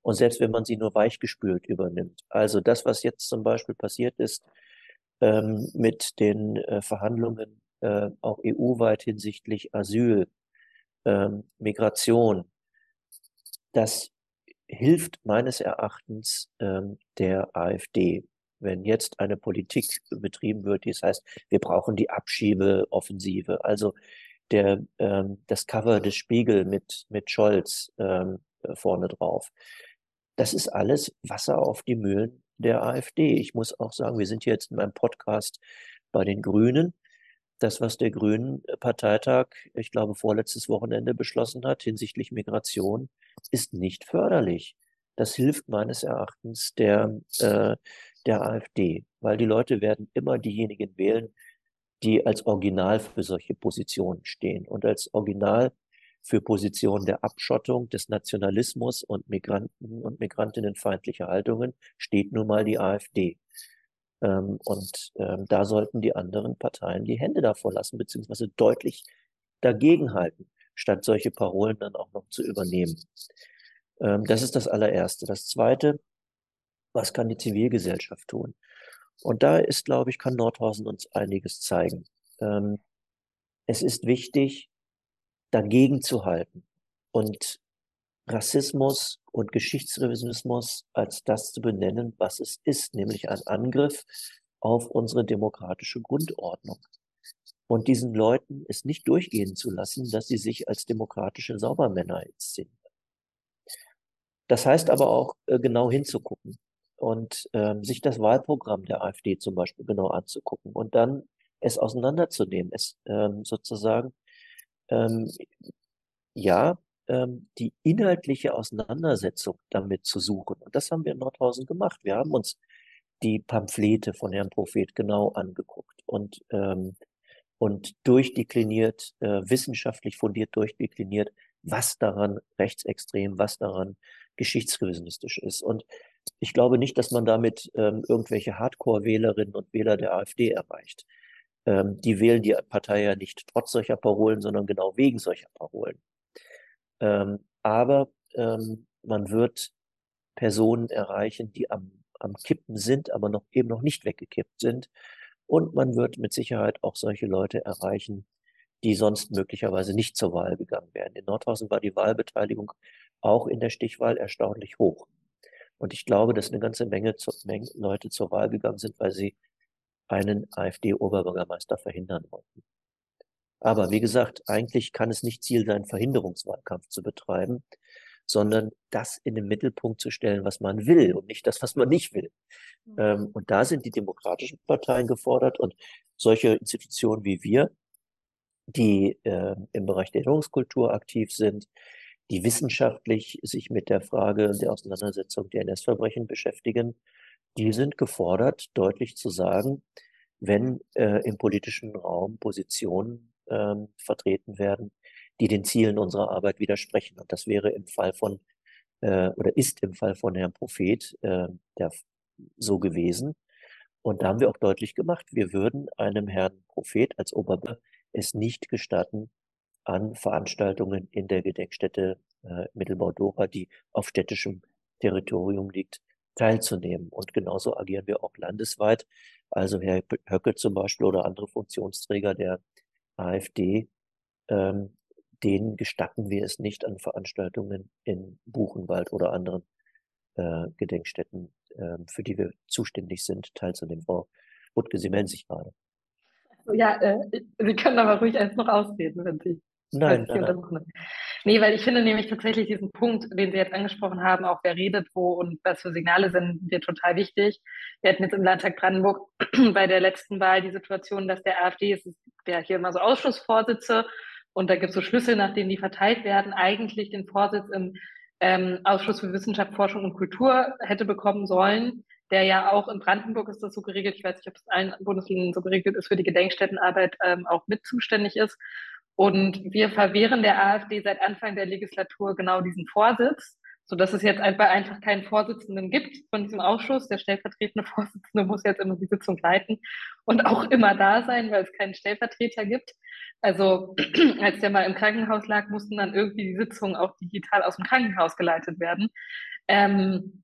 Und selbst wenn man sie nur weichgespült übernimmt. Also das, was jetzt zum Beispiel passiert ist ähm, mit den äh, Verhandlungen äh, auch EU-weit hinsichtlich Asyl, ähm, Migration, das hilft meines Erachtens ähm, der AfD. Wenn jetzt eine Politik betrieben wird, die das heißt, wir brauchen die Abschiebeoffensive, also der, ähm, das Cover des Spiegel mit, mit Scholz ähm, vorne drauf. Das ist alles Wasser auf die Mühlen der AfD. Ich muss auch sagen, wir sind jetzt in meinem Podcast bei den Grünen. Das, was der Grünen Parteitag, ich glaube, vorletztes Wochenende beschlossen hat hinsichtlich Migration, ist nicht förderlich. Das hilft meines Erachtens der, äh, der AfD, weil die Leute werden immer diejenigen wählen, die als Original für solche Positionen stehen und als Original für Positionen der Abschottung, des Nationalismus und Migranten und Migrantinnenfeindliche Haltungen steht nun mal die AfD. Ähm, und ähm, da sollten die anderen Parteien die Hände davor lassen, beziehungsweise deutlich dagegenhalten, statt solche Parolen dann auch noch zu übernehmen. Ähm, das ist das allererste. Das zweite, was kann die Zivilgesellschaft tun? Und da ist, glaube ich, kann Nordhausen uns einiges zeigen. Ähm, es ist wichtig, dagegen zu halten und Rassismus und Geschichtsrevisionismus als das zu benennen, was es ist, nämlich ein Angriff auf unsere demokratische Grundordnung. Und diesen Leuten es nicht durchgehen zu lassen, dass sie sich als demokratische Saubermänner inszenieren. Das heißt aber auch, äh, genau hinzugucken und ähm, sich das Wahlprogramm der AfD zum Beispiel genau anzugucken und dann es auseinanderzunehmen, es ähm, sozusagen, ähm, ja, ähm, die inhaltliche Auseinandersetzung damit zu suchen. Und das haben wir in Nordhausen gemacht. Wir haben uns die Pamphlete von Herrn Prophet genau angeguckt und, ähm, und durchdekliniert, äh, wissenschaftlich fundiert durchdekliniert, was daran rechtsextrem, was daran geschichtsrevisionistisch ist. Und ich glaube nicht, dass man damit ähm, irgendwelche Hardcore-Wählerinnen und Wähler der AfD erreicht. Ähm, die wählen die Partei ja nicht trotz solcher Parolen, sondern genau wegen solcher Parolen. Ähm, aber ähm, man wird Personen erreichen, die am, am Kippen sind, aber noch eben noch nicht weggekippt sind. Und man wird mit Sicherheit auch solche Leute erreichen, die sonst möglicherweise nicht zur Wahl gegangen wären. In Nordhausen war die Wahlbeteiligung auch in der Stichwahl erstaunlich hoch. Und ich glaube, dass eine ganze Menge, zu, Menge Leute zur Wahl gegangen sind, weil sie einen AfD-Oberbürgermeister verhindern wollten. Aber wie gesagt, eigentlich kann es nicht Ziel sein, Verhinderungswahlkampf zu betreiben, sondern das in den Mittelpunkt zu stellen, was man will und nicht das, was man nicht will. Mhm. Ähm, und da sind die demokratischen Parteien gefordert und solche Institutionen wie wir, die äh, im Bereich der Erinnerungskultur aktiv sind, die wissenschaftlich sich mit der Frage der Auseinandersetzung der NS-Verbrechen beschäftigen, die sind gefordert, deutlich zu sagen, wenn äh, im politischen Raum Positionen äh, vertreten werden, die den Zielen unserer Arbeit widersprechen. Und das wäre im Fall von, äh, oder ist im Fall von Herrn Prophet äh, der, so gewesen. Und da haben wir auch deutlich gemacht, wir würden einem Herrn Prophet als Oberbürger es nicht gestatten, an Veranstaltungen in der Gedenkstätte äh, Mittelbau-Dora, die auf städtischem Territorium liegt, teilzunehmen. Und genauso agieren wir auch landesweit. Also Herr Höcke zum Beispiel oder andere Funktionsträger der AfD, ähm, denen gestatten wir es nicht, an Veranstaltungen in Buchenwald oder anderen äh, Gedenkstätten, äh, für die wir zuständig sind, teilzunehmen. Frau Butke, Sie melden sich gerade. Ja, äh, Sie können aber ruhig eins noch ausreden, wenn Sie. Nein, nein, nein. Nee, weil ich finde nämlich tatsächlich diesen Punkt, den Sie jetzt angesprochen haben, auch wer redet wo und was für Signale sind, mir total wichtig. Wir hatten jetzt im Landtag Brandenburg <clears throat> bei der letzten Wahl die Situation, dass der AfD, es ja hier immer so Ausschussvorsitze und da gibt es so Schlüssel, nach denen die verteilt werden, eigentlich den Vorsitz im ähm, Ausschuss für Wissenschaft, Forschung und Kultur hätte bekommen sollen, der ja auch in Brandenburg ist das so geregelt, ich weiß nicht, ob es in allen Bundesländern so geregelt ist, für die Gedenkstättenarbeit ähm, auch mit zuständig ist. Und wir verwehren der AfD seit Anfang der Legislatur genau diesen Vorsitz, sodass es jetzt einfach, einfach keinen Vorsitzenden gibt von diesem Ausschuss. Der stellvertretende <laughs> Vorsitzende muss jetzt immer die Sitzung leiten und auch immer da sein, weil es keinen Stellvertreter gibt. Also <clears throat> als der mal im Krankenhaus lag, mussten dann irgendwie die Sitzungen auch digital aus dem Krankenhaus geleitet werden. Ähm,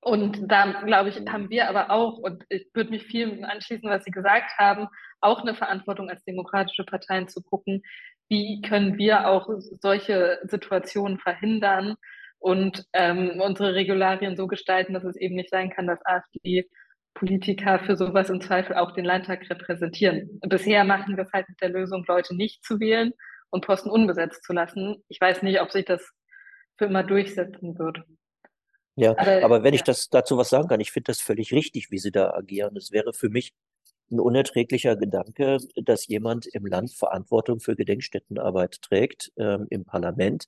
und da, glaube ich, haben wir aber auch, und ich würde mich viel anschließen, was Sie gesagt haben, auch eine Verantwortung als demokratische Parteien zu gucken, wie können wir auch solche Situationen verhindern und ähm, unsere Regularien so gestalten, dass es eben nicht sein kann, dass AfD-Politiker für sowas im Zweifel auch den Landtag repräsentieren. Bisher machen wir es halt mit der Lösung, Leute nicht zu wählen und Posten unbesetzt zu lassen. Ich weiß nicht, ob sich das für immer durchsetzen wird. Ja, aber, aber wenn ja. ich das dazu was sagen kann, ich finde das völlig richtig, wie Sie da agieren. Es wäre für mich ein unerträglicher Gedanke, dass jemand im Land Verantwortung für Gedenkstättenarbeit trägt, ähm, im Parlament,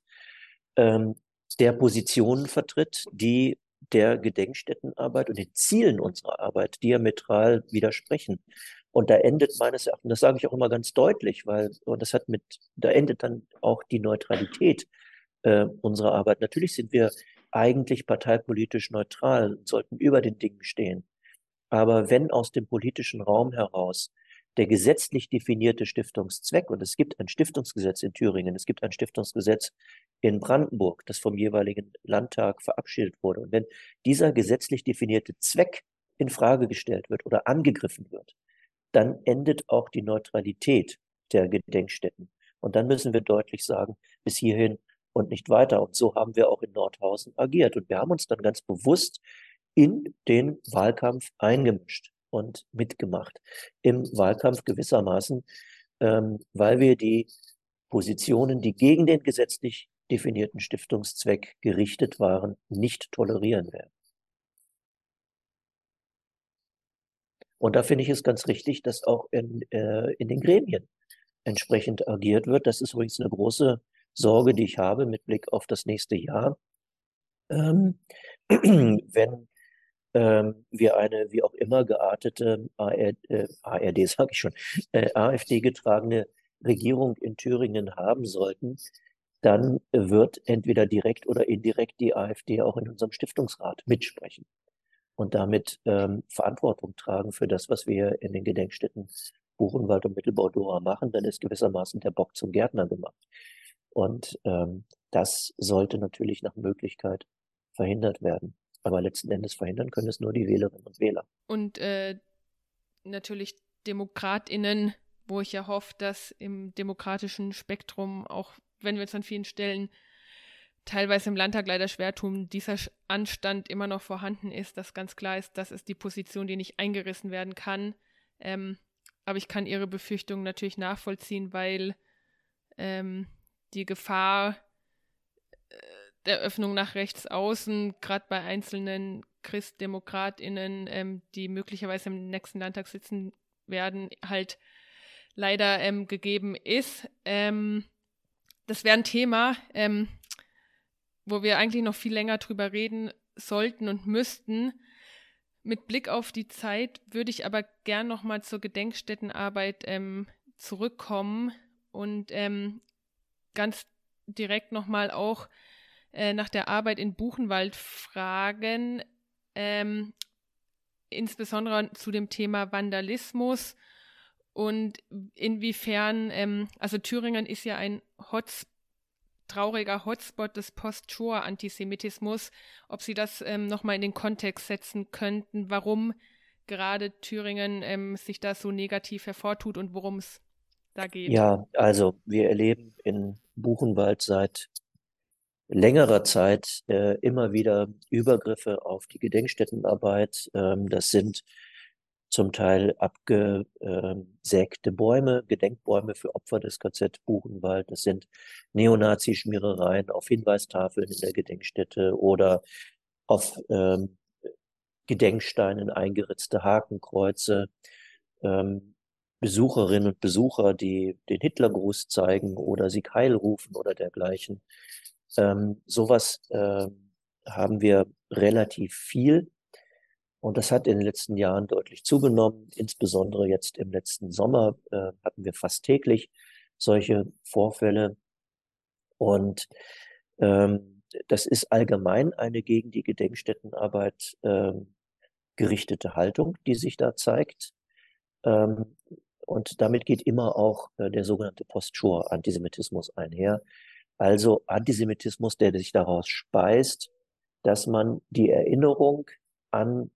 ähm, der Positionen vertritt, die der Gedenkstättenarbeit und den Zielen unserer Arbeit diametral widersprechen. Und da endet meines Erachtens, das sage ich auch immer ganz deutlich, weil, und das hat mit, da endet dann auch die Neutralität äh, unserer Arbeit. Natürlich sind wir eigentlich parteipolitisch neutral und sollten über den Dingen stehen. Aber wenn aus dem politischen Raum heraus der gesetzlich definierte Stiftungszweck, und es gibt ein Stiftungsgesetz in Thüringen, es gibt ein Stiftungsgesetz in Brandenburg, das vom jeweiligen Landtag verabschiedet wurde, und wenn dieser gesetzlich definierte Zweck in Frage gestellt wird oder angegriffen wird, dann endet auch die Neutralität der Gedenkstätten. Und dann müssen wir deutlich sagen, bis hierhin und nicht weiter. Und so haben wir auch in Nordhausen agiert. Und wir haben uns dann ganz bewusst in den Wahlkampf eingemischt und mitgemacht. Im Wahlkampf gewissermaßen, ähm, weil wir die Positionen, die gegen den gesetzlich definierten Stiftungszweck gerichtet waren, nicht tolerieren werden. Und da finde ich es ganz richtig, dass auch in, äh, in den Gremien entsprechend agiert wird. Das ist übrigens eine große Sorge, die ich habe mit Blick auf das nächste Jahr. Ähm, <clears throat> wenn ähm, wir eine wie auch immer geartete ARD, äh, ARD <laughs> sage ich schon, äh, AfD getragene Regierung in Thüringen haben sollten, dann wird entweder direkt oder indirekt die AfD auch in unserem Stiftungsrat mitsprechen und damit ähm, Verantwortung tragen für das, was wir in den Gedenkstätten Buchenwald und Mittelbau-Dora machen. Dann ist gewissermaßen der Bock zum Gärtner gemacht. Und ähm, das sollte natürlich nach Möglichkeit verhindert werden. Aber letzten Endes verhindern können es nur die Wählerinnen und Wähler. Und äh, natürlich DemokratInnen, wo ich ja hoffe, dass im demokratischen Spektrum, auch wenn wir uns an vielen Stellen teilweise im Landtag leider schwer tun, dieser Anstand immer noch vorhanden ist, dass ganz klar ist, das ist die Position, die nicht eingerissen werden kann. Ähm, aber ich kann Ihre Befürchtungen natürlich nachvollziehen, weil ähm, die Gefahr der Öffnung nach rechts außen, gerade bei einzelnen ChristdemokratInnen, ähm, die möglicherweise im nächsten Landtag sitzen werden, halt leider ähm, gegeben ist. Ähm, das wäre ein Thema, ähm, wo wir eigentlich noch viel länger drüber reden sollten und müssten. Mit Blick auf die Zeit würde ich aber gern nochmal zur Gedenkstättenarbeit ähm, zurückkommen und ähm, ganz direkt nochmal auch äh, nach der Arbeit in Buchenwald fragen, ähm, insbesondere zu dem Thema Vandalismus und inwiefern, ähm, also Thüringen ist ja ein Hots trauriger Hotspot des Post-Shoah-Antisemitismus, ob Sie das ähm, nochmal in den Kontext setzen könnten, warum gerade Thüringen ähm, sich da so negativ hervortut und worum es da geht. Ja, also wir erleben in Buchenwald seit längerer Zeit äh, immer wieder Übergriffe auf die Gedenkstättenarbeit. Ähm, das sind zum Teil abgesägte Bäume, Gedenkbäume für Opfer des KZ Buchenwald. Das sind Neonazi-Schmierereien auf Hinweistafeln in der Gedenkstätte oder auf ähm, Gedenksteinen eingeritzte Hakenkreuze. Ähm, Besucherinnen und Besucher, die den Hitlergruß zeigen oder sie Heil rufen oder dergleichen. Ähm, sowas äh, haben wir relativ viel. Und das hat in den letzten Jahren deutlich zugenommen. Insbesondere jetzt im letzten Sommer äh, hatten wir fast täglich solche Vorfälle. Und ähm, das ist allgemein eine gegen die Gedenkstättenarbeit ähm, gerichtete Haltung, die sich da zeigt. Ähm, und damit geht immer auch äh, der sogenannte Post-Shoah-Antisemitismus einher. Also Antisemitismus, der sich daraus speist, dass man die Erinnerung an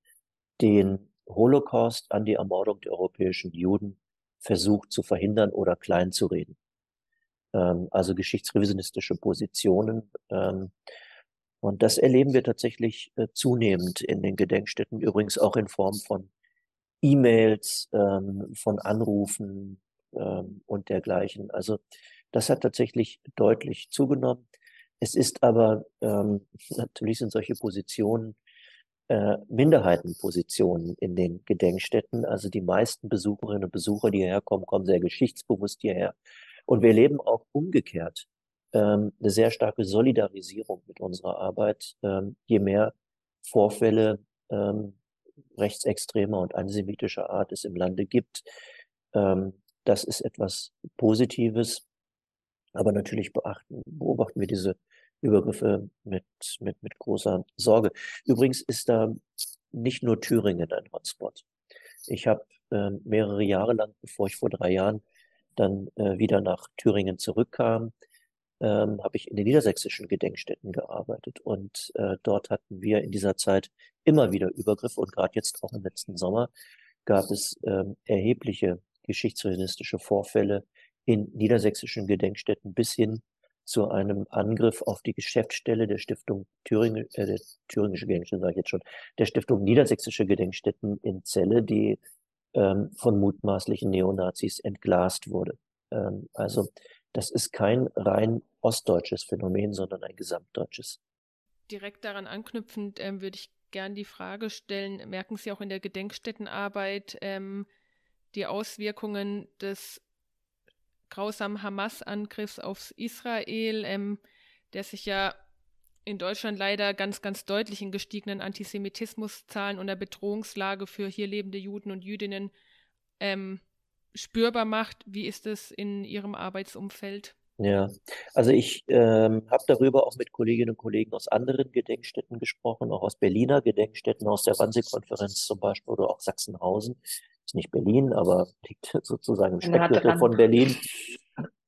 den Holocaust, an die Ermordung der europäischen Juden versucht zu verhindern oder klein zu reden. Ähm, also geschichtsrevisionistische Positionen. Ähm, und das erleben wir tatsächlich äh, zunehmend in den Gedenkstätten, übrigens auch in Form von E-Mails, ähm, von Anrufen ähm, und dergleichen. Also das hat tatsächlich deutlich zugenommen. Es ist aber, ähm, natürlich sind solche Positionen äh, Minderheitenpositionen in den Gedenkstätten. Also die meisten Besucherinnen und Besucher, die hierher kommen, kommen sehr geschichtsbewusst hierher. Und wir leben auch umgekehrt ähm, eine sehr starke Solidarisierung mit unserer Arbeit. Ähm, je mehr Vorfälle ähm, rechtsextremer und antisemitischer Art es im Lande gibt, ähm, das ist etwas Positives. Aber natürlich beachten, beobachten wir diese Übergriffe mit, mit, mit großer Sorge. Übrigens ist da nicht nur Thüringen ein Hotspot. Ich habe äh, mehrere Jahre lang, bevor ich vor drei Jahren dann äh, wieder nach Thüringen zurückkam, ähm, habe ich in den niedersächsischen Gedenkstätten gearbeitet. Und äh, dort hatten wir in dieser Zeit immer wieder Übergriffe und gerade jetzt auch im letzten Sommer gab es ähm, erhebliche geschichtsrealistische Vorfälle in niedersächsischen Gedenkstätten bis hin zu einem Angriff auf die Geschäftsstelle der Stiftung Thüringen, äh, der Thüringische Gedenkstätten, sage ich jetzt schon, der Stiftung Niedersächsische Gedenkstätten in Celle, die ähm, von mutmaßlichen Neonazis entglast wurde. Ähm, also das ist kein rein ostdeutsches Phänomen, sondern ein gesamtdeutsches. Direkt daran anknüpfend ähm, würde ich gern die Frage stellen, merken Sie auch in der Gedenkstättenarbeit ähm, die Auswirkungen des grausamen Hamas-Angriffs auf Israel, ähm, der sich ja in Deutschland leider ganz, ganz deutlich in gestiegenen Antisemitismuszahlen und der Bedrohungslage für hier lebende Juden und Jüdinnen ähm, spürbar macht. Wie ist es in Ihrem Arbeitsumfeld? Ja, also ich ähm, habe darüber auch mit Kolleginnen und Kollegen aus anderen Gedenkstätten gesprochen, auch aus Berliner Gedenkstätten, aus der Wannsee-Konferenz zum Beispiel oder auch Sachsenhausen. Ist nicht Berlin, aber liegt <laughs> sozusagen im Speckgürtel von Berlin.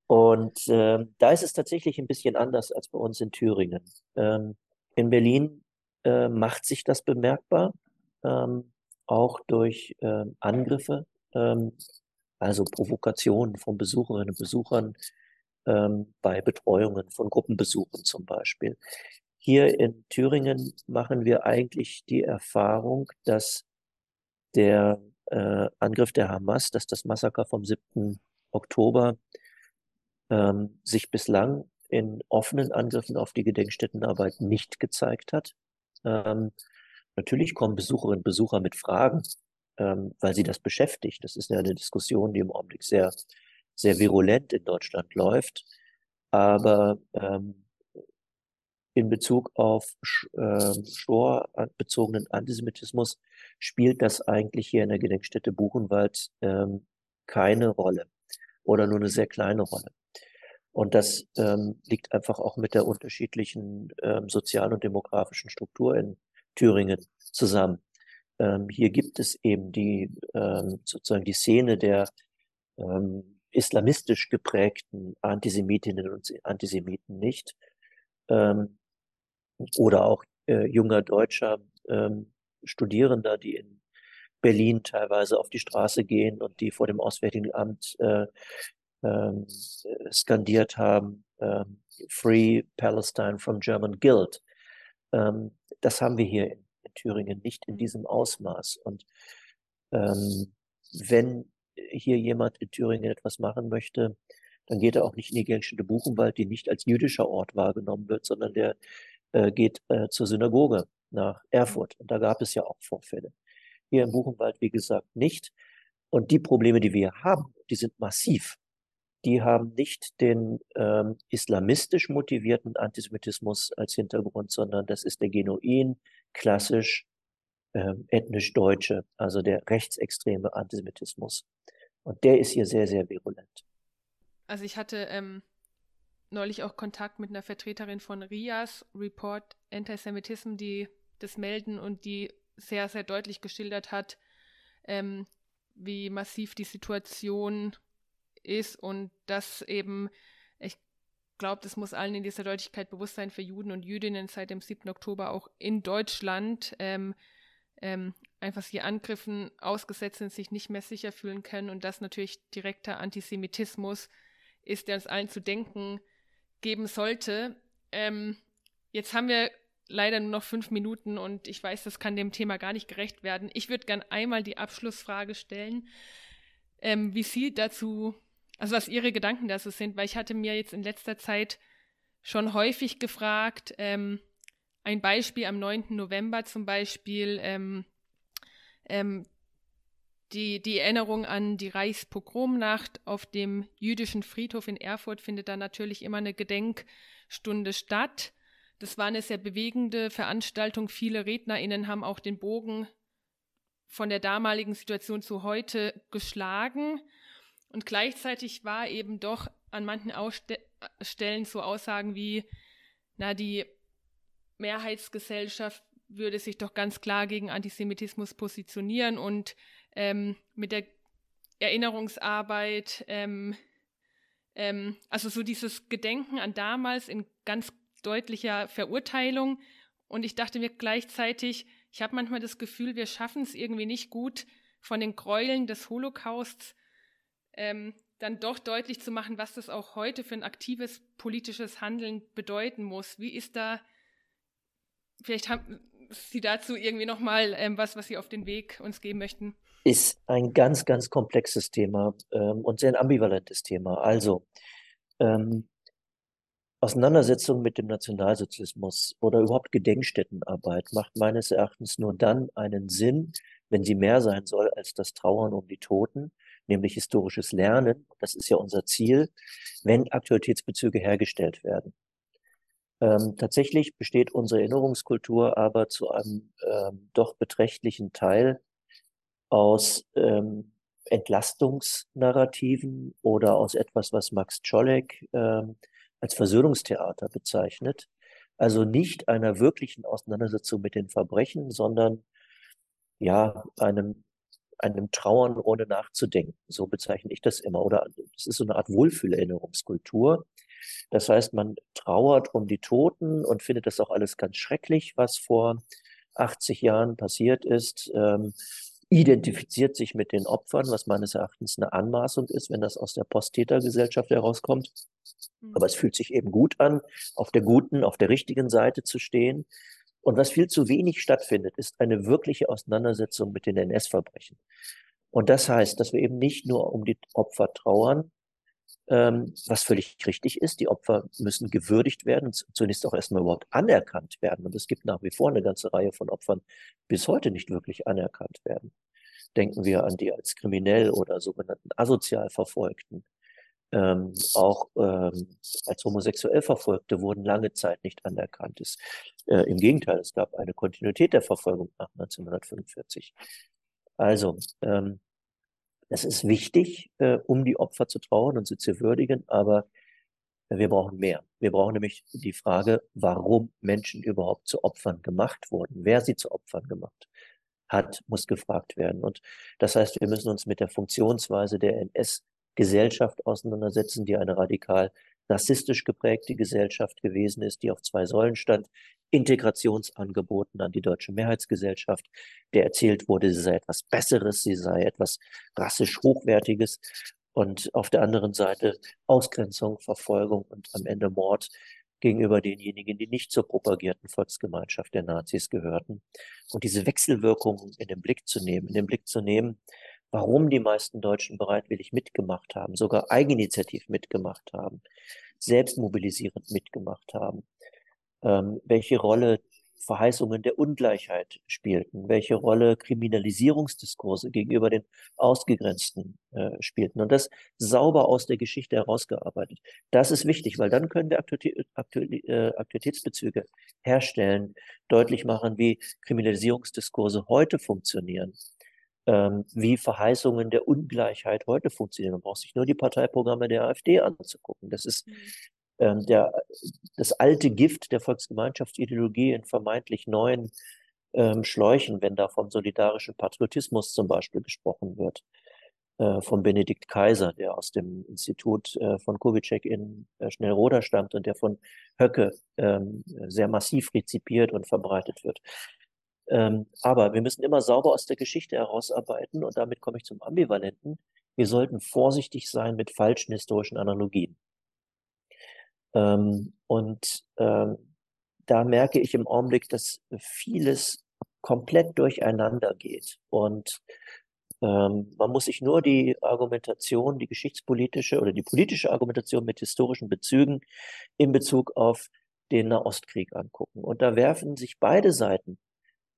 Und äh, da ist es tatsächlich ein bisschen anders als bei uns in Thüringen. Ähm, in Berlin äh, macht sich das bemerkbar, ähm, auch durch äh, Angriffe, ähm, also Provokationen von Besucherinnen und Besuchern ähm, bei Betreuungen von Gruppenbesuchen zum Beispiel. Hier in Thüringen machen wir eigentlich die Erfahrung, dass der äh, Angriff der Hamas, dass das Massaker vom 7. Oktober ähm, sich bislang in offenen Angriffen auf die Gedenkstättenarbeit nicht gezeigt hat. Ähm, natürlich kommen Besucherinnen und Besucher mit Fragen, ähm, weil sie das beschäftigt. Das ist ja eine Diskussion, die im Augenblick sehr sehr virulent in Deutschland läuft. Aber ähm, in Bezug auf äh, storbezogenen Antisemitismus spielt das eigentlich hier in der Gedenkstätte Buchenwald ähm, keine Rolle oder nur eine sehr kleine Rolle. Und das ähm, liegt einfach auch mit der unterschiedlichen ähm, sozialen und demografischen Struktur in Thüringen zusammen. Ähm, hier gibt es eben die ähm, sozusagen die Szene der ähm, islamistisch geprägten Antisemitinnen und Antisemiten nicht. Ähm, oder auch äh, junger deutscher ähm, Studierender, die in Berlin teilweise auf die Straße gehen und die vor dem Auswärtigen Amt äh, ähm, skandiert haben, ähm, Free Palestine from German Guild. Ähm, das haben wir hier in, in, Thüringen nicht in diesem Ausmaß. Und ähm, wenn hier jemand in Thüringen etwas machen möchte, dann geht er auch nicht in die Gedenkstätte Buchenwald, die nicht als jüdischer Ort wahrgenommen wird, sondern der äh, geht äh, zur Synagoge nach Erfurt. Und da gab es ja auch Vorfälle. Hier im Buchenwald, wie gesagt, nicht. Und die Probleme, die wir haben, die sind massiv. Die haben nicht den ähm, islamistisch motivierten Antisemitismus als Hintergrund, sondern das ist der genuin, klassisch äh, ethnisch Deutsche, also der rechtsextreme Antisemitismus. Und der ist hier sehr, sehr virulent. Also ich hatte ähm, neulich auch Kontakt mit einer Vertreterin von RIAS, Report Antisemitism, die das melden und die sehr, sehr deutlich geschildert hat, ähm, wie massiv die Situation ist und dass eben, ich glaube, das muss allen in dieser Deutlichkeit bewusst sein, für Juden und Jüdinnen seit dem 7. Oktober auch in Deutschland ähm, ähm, einfach sie Angriffen ausgesetzt sind, sich nicht mehr sicher fühlen können und das natürlich direkter Antisemitismus ist, der uns allen zu denken geben sollte. Ähm, jetzt haben wir leider nur noch fünf Minuten und ich weiß, das kann dem Thema gar nicht gerecht werden. Ich würde gern einmal die Abschlussfrage stellen, ähm, wie Sie dazu, also was Ihre Gedanken dazu sind, weil ich hatte mir jetzt in letzter Zeit schon häufig gefragt, ähm, ein Beispiel am 9. November zum Beispiel, ähm, ähm, die, die Erinnerung an die Reichspogromnacht auf dem jüdischen Friedhof in Erfurt findet da natürlich immer eine Gedenkstunde statt. Das war eine sehr bewegende Veranstaltung. Viele RednerInnen haben auch den Bogen von der damaligen Situation zu heute geschlagen. Und gleichzeitig war eben doch an manchen Ausste Stellen so Aussagen wie, na, die Mehrheitsgesellschaft würde sich doch ganz klar gegen Antisemitismus positionieren und ähm, mit der Erinnerungsarbeit, ähm, ähm, also so dieses Gedenken an damals in ganz deutlicher Verurteilung. Und ich dachte mir gleichzeitig, ich habe manchmal das Gefühl, wir schaffen es irgendwie nicht gut, von den Gräueln des Holocausts ähm, dann doch deutlich zu machen, was das auch heute für ein aktives politisches Handeln bedeuten muss. Wie ist da, vielleicht haben Sie dazu irgendwie nochmal ähm, was, was Sie auf den Weg uns geben möchten? Ist ein ganz, ganz komplexes Thema ähm, und sehr ambivalentes Thema. Also, ähm, Auseinandersetzung mit dem Nationalsozialismus oder überhaupt Gedenkstättenarbeit macht meines Erachtens nur dann einen Sinn, wenn sie mehr sein soll als das Trauern um die Toten, nämlich historisches Lernen. Das ist ja unser Ziel, wenn Aktualitätsbezüge hergestellt werden. Ähm, tatsächlich besteht unsere Erinnerungskultur aber zu einem ähm, doch beträchtlichen Teil aus ähm, Entlastungsnarrativen oder aus etwas, was Max Czolek ähm, als Versöhnungstheater bezeichnet. Also nicht einer wirklichen Auseinandersetzung mit den Verbrechen, sondern ja, einem, einem Trauern ohne nachzudenken. So bezeichne ich das immer. Oder es ist so eine Art Wohlfühlerinnerungskultur. Das heißt, man trauert um die Toten und findet das auch alles ganz schrecklich, was vor 80 Jahren passiert ist. Ähm, identifiziert sich mit den Opfern, was meines Erachtens eine Anmaßung ist, wenn das aus der Posttätergesellschaft herauskommt. Mhm. Aber es fühlt sich eben gut an, auf der guten, auf der richtigen Seite zu stehen. Und was viel zu wenig stattfindet, ist eine wirkliche Auseinandersetzung mit den NS-Verbrechen. Und das heißt, dass wir eben nicht nur um die Opfer trauern, ähm, was völlig richtig ist. Die Opfer müssen gewürdigt werden, zunächst auch erstmal überhaupt anerkannt werden. Und es gibt nach wie vor eine ganze Reihe von Opfern, bis heute nicht wirklich anerkannt werden. Denken wir an die als kriminell oder sogenannten asozial Verfolgten. Ähm, auch ähm, als homosexuell Verfolgte wurden lange Zeit nicht anerkannt. Es, äh, Im Gegenteil, es gab eine Kontinuität der Verfolgung nach 1945. Also, ähm, es ist wichtig, äh, um die Opfer zu trauern und sie zu würdigen, aber wir brauchen mehr. Wir brauchen nämlich die Frage, warum Menschen überhaupt zu Opfern gemacht wurden. Wer sie zu Opfern gemacht hat, muss gefragt werden. Und das heißt, wir müssen uns mit der Funktionsweise der NS-Gesellschaft auseinandersetzen, die eine radikal rassistisch geprägte Gesellschaft gewesen ist, die auf zwei Säulen stand. Integrationsangeboten an die deutsche Mehrheitsgesellschaft, der erzählt wurde, sie sei etwas Besseres, sie sei etwas rassisch Hochwertiges und auf der anderen Seite Ausgrenzung, Verfolgung und am Ende Mord gegenüber denjenigen, die nicht zur propagierten Volksgemeinschaft der Nazis gehörten. Und diese Wechselwirkungen in den Blick zu nehmen, in den Blick zu nehmen, warum die meisten Deutschen bereitwillig mitgemacht haben, sogar eigeninitiativ mitgemacht haben, selbst mobilisierend mitgemacht haben, ähm, welche Rolle Verheißungen der Ungleichheit spielten, welche Rolle Kriminalisierungsdiskurse gegenüber den Ausgegrenzten äh, spielten. Und das sauber aus der Geschichte herausgearbeitet. Das ist wichtig, weil dann können wir Aktualität, äh, Aktualitätsbezüge herstellen, deutlich machen, wie Kriminalisierungsdiskurse heute funktionieren ähm, wie Verheißungen der Ungleichheit heute funktionieren. Man braucht sich nur die Parteiprogramme der AfD anzugucken. Das ist, mhm. Der, das alte Gift der Volksgemeinschaftsideologie in vermeintlich neuen ähm, Schläuchen, wenn da vom solidarischen Patriotismus zum Beispiel gesprochen wird, äh, von Benedikt Kaiser, der aus dem Institut äh, von Kubitschek in äh, Schnellroda stammt und der von Höcke ähm, sehr massiv rezipiert und verbreitet wird. Ähm, aber wir müssen immer sauber aus der Geschichte herausarbeiten und damit komme ich zum Ambivalenten. Wir sollten vorsichtig sein mit falschen historischen Analogien. Ähm, und ähm, da merke ich im Augenblick, dass vieles komplett durcheinander geht. Und ähm, man muss sich nur die Argumentation, die geschichtspolitische oder die politische Argumentation mit historischen Bezügen in Bezug auf den Nahostkrieg angucken. Und da werfen sich beide Seiten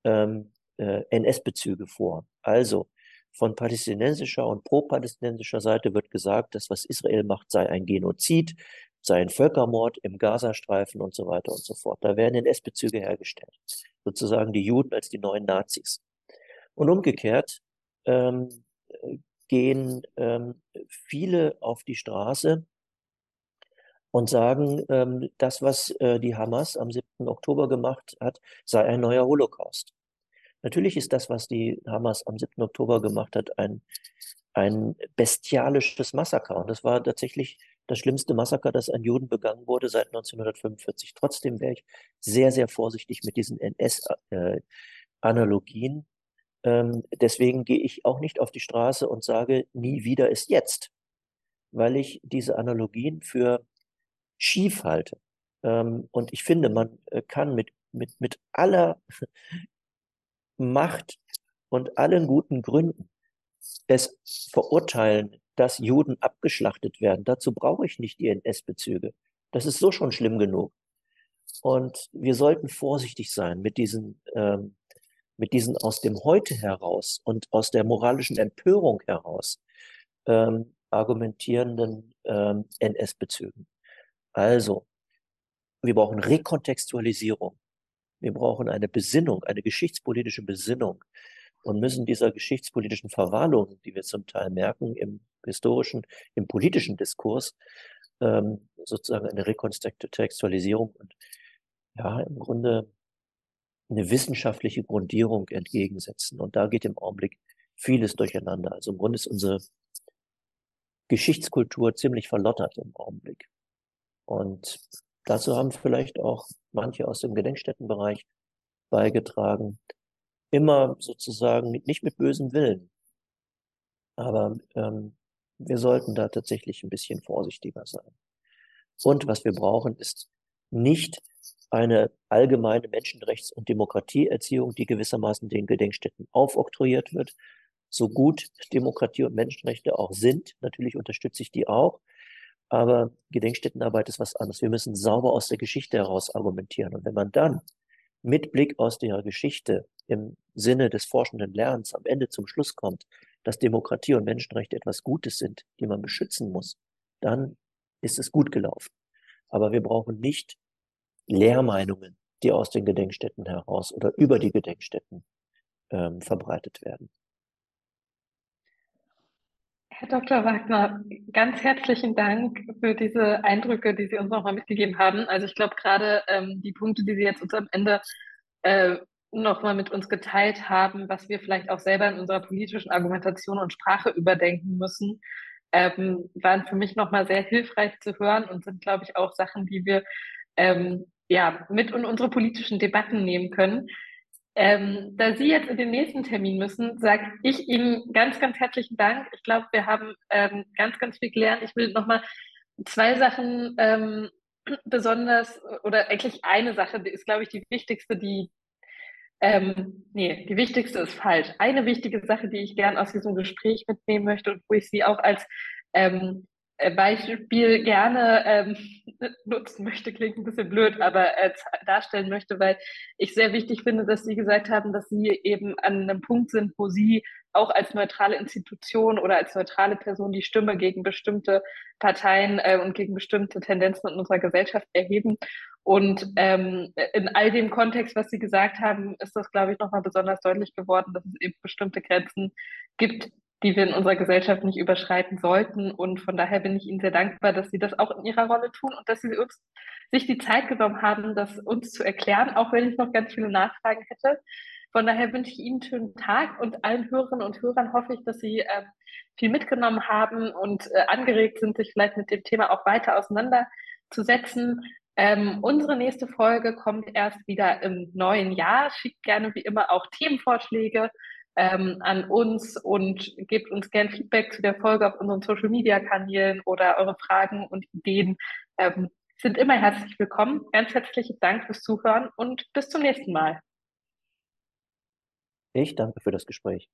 ähm, äh, NS-Bezüge vor. Also von palästinensischer und pro-palästinensischer Seite wird gesagt, dass was Israel macht, sei ein Genozid, sei ein Völkermord im Gazastreifen und so weiter und so fort. Da werden NS-Bezüge hergestellt. Sozusagen die Juden als die neuen Nazis. Und umgekehrt ähm, gehen ähm, viele auf die Straße und sagen, ähm, das, was äh, die Hamas am 7. Oktober gemacht hat, sei ein neuer Holocaust. Natürlich ist das, was die Hamas am 7. Oktober gemacht hat, ein, ein bestialisches Massaker. Und das war tatsächlich das schlimmste Massaker, das an Juden begangen wurde seit 1945. Trotzdem wäre ich sehr, sehr vorsichtig mit diesen NS-Analogien. Äh, ähm, deswegen gehe ich auch nicht auf die Straße und sage, nie wieder ist jetzt, weil ich diese Analogien für schief halte. Ähm, und ich finde, man äh, kann mit, mit, mit aller Macht und allen guten Gründen es verurteilen, dass Juden abgeschlachtet werden. Dazu brauche ich nicht die NS-Bezüge. Das ist so schon schlimm genug. Und wir sollten vorsichtig sein mit diesen, ähm, mit diesen aus dem Heute heraus und aus der moralischen Empörung heraus ähm, argumentierenden ähm, NS-Bezügen. Also, wir brauchen Rekontextualisierung. Wir brauchen eine Besinnung, eine geschichtspolitische Besinnung und müssen dieser geschichtspolitischen Verwahrlosung, die wir zum Teil merken im historischen, im politischen Diskurs, ähm, sozusagen eine Rekontextualisierung und ja, im Grunde eine wissenschaftliche Grundierung entgegensetzen. Und da geht im Augenblick vieles durcheinander. Also im Grunde ist unsere Geschichtskultur ziemlich verlottert im Augenblick. Und dazu haben vielleicht auch manche aus dem Gedenkstättenbereich beigetragen. Immer sozusagen nicht mit bösem Willen. Aber ähm, wir sollten da tatsächlich ein bisschen vorsichtiger sein. Und was wir brauchen, ist nicht eine allgemeine Menschenrechts- und Demokratieerziehung, die gewissermaßen den Gedenkstätten aufoktroyiert wird. So gut Demokratie und Menschenrechte auch sind, natürlich unterstütze ich die auch, aber Gedenkstättenarbeit ist was anderes. Wir müssen sauber aus der Geschichte heraus argumentieren. Und wenn man dann mit Blick aus der Geschichte im Sinne des forschenden Lernens am Ende zum Schluss kommt, dass Demokratie und Menschenrechte etwas Gutes sind, die man beschützen muss, dann ist es gut gelaufen. Aber wir brauchen nicht Lehrmeinungen, die aus den Gedenkstätten heraus oder über die Gedenkstätten ähm, verbreitet werden. Herr Dr. Wagner, ganz herzlichen Dank für diese Eindrücke, die Sie uns nochmal mitgegeben haben. Also ich glaube gerade ähm, die Punkte, die Sie jetzt uns am Ende äh, nochmal mit uns geteilt haben, was wir vielleicht auch selber in unserer politischen Argumentation und Sprache überdenken müssen, ähm, waren für mich nochmal sehr hilfreich zu hören und sind, glaube ich, auch Sachen, die wir ähm, ja mit in unsere politischen Debatten nehmen können. Ähm, da Sie jetzt in den nächsten Termin müssen, sage ich Ihnen ganz, ganz herzlichen Dank. Ich glaube, wir haben ähm, ganz, ganz viel gelernt. Ich will nochmal zwei Sachen ähm, besonders, oder eigentlich eine Sache, die ist, glaube ich, die wichtigste, die, ähm, nee, die wichtigste ist falsch. Eine wichtige Sache, die ich gern aus diesem Gespräch mitnehmen möchte und wo ich Sie auch als ähm, äh, Beispiel gerne ähm, <laughs> nutzen möchte, klingt ein bisschen blöd, aber äh, darstellen möchte, weil ich sehr wichtig finde, dass Sie gesagt haben, dass Sie eben an einem Punkt sind, wo Sie auch als neutrale Institution oder als neutrale Person die Stimme gegen bestimmte Parteien äh, und gegen bestimmte Tendenzen in unserer Gesellschaft erheben. Und ähm, in all dem Kontext, was Sie gesagt haben, ist das, glaube ich, nochmal besonders deutlich geworden, dass es eben bestimmte Grenzen gibt, die wir in unserer Gesellschaft nicht überschreiten sollten. Und von daher bin ich Ihnen sehr dankbar, dass Sie das auch in Ihrer Rolle tun und dass Sie uns, sich die Zeit genommen haben, das uns zu erklären, auch wenn ich noch ganz viele Nachfragen hätte. Von daher wünsche ich Ihnen einen schönen Tag und allen Hörerinnen und Hörern hoffe ich, dass Sie äh, viel mitgenommen haben und äh, angeregt sind, sich vielleicht mit dem Thema auch weiter auseinanderzusetzen. Ähm, unsere nächste Folge kommt erst wieder im neuen Jahr. Schickt gerne wie immer auch Themenvorschläge ähm, an uns und gebt uns gerne Feedback zu der Folge auf unseren Social Media Kanälen oder eure Fragen und Ideen ähm, sind immer herzlich willkommen. Ganz herzlichen Dank fürs Zuhören und bis zum nächsten Mal. Ich danke für das Gespräch.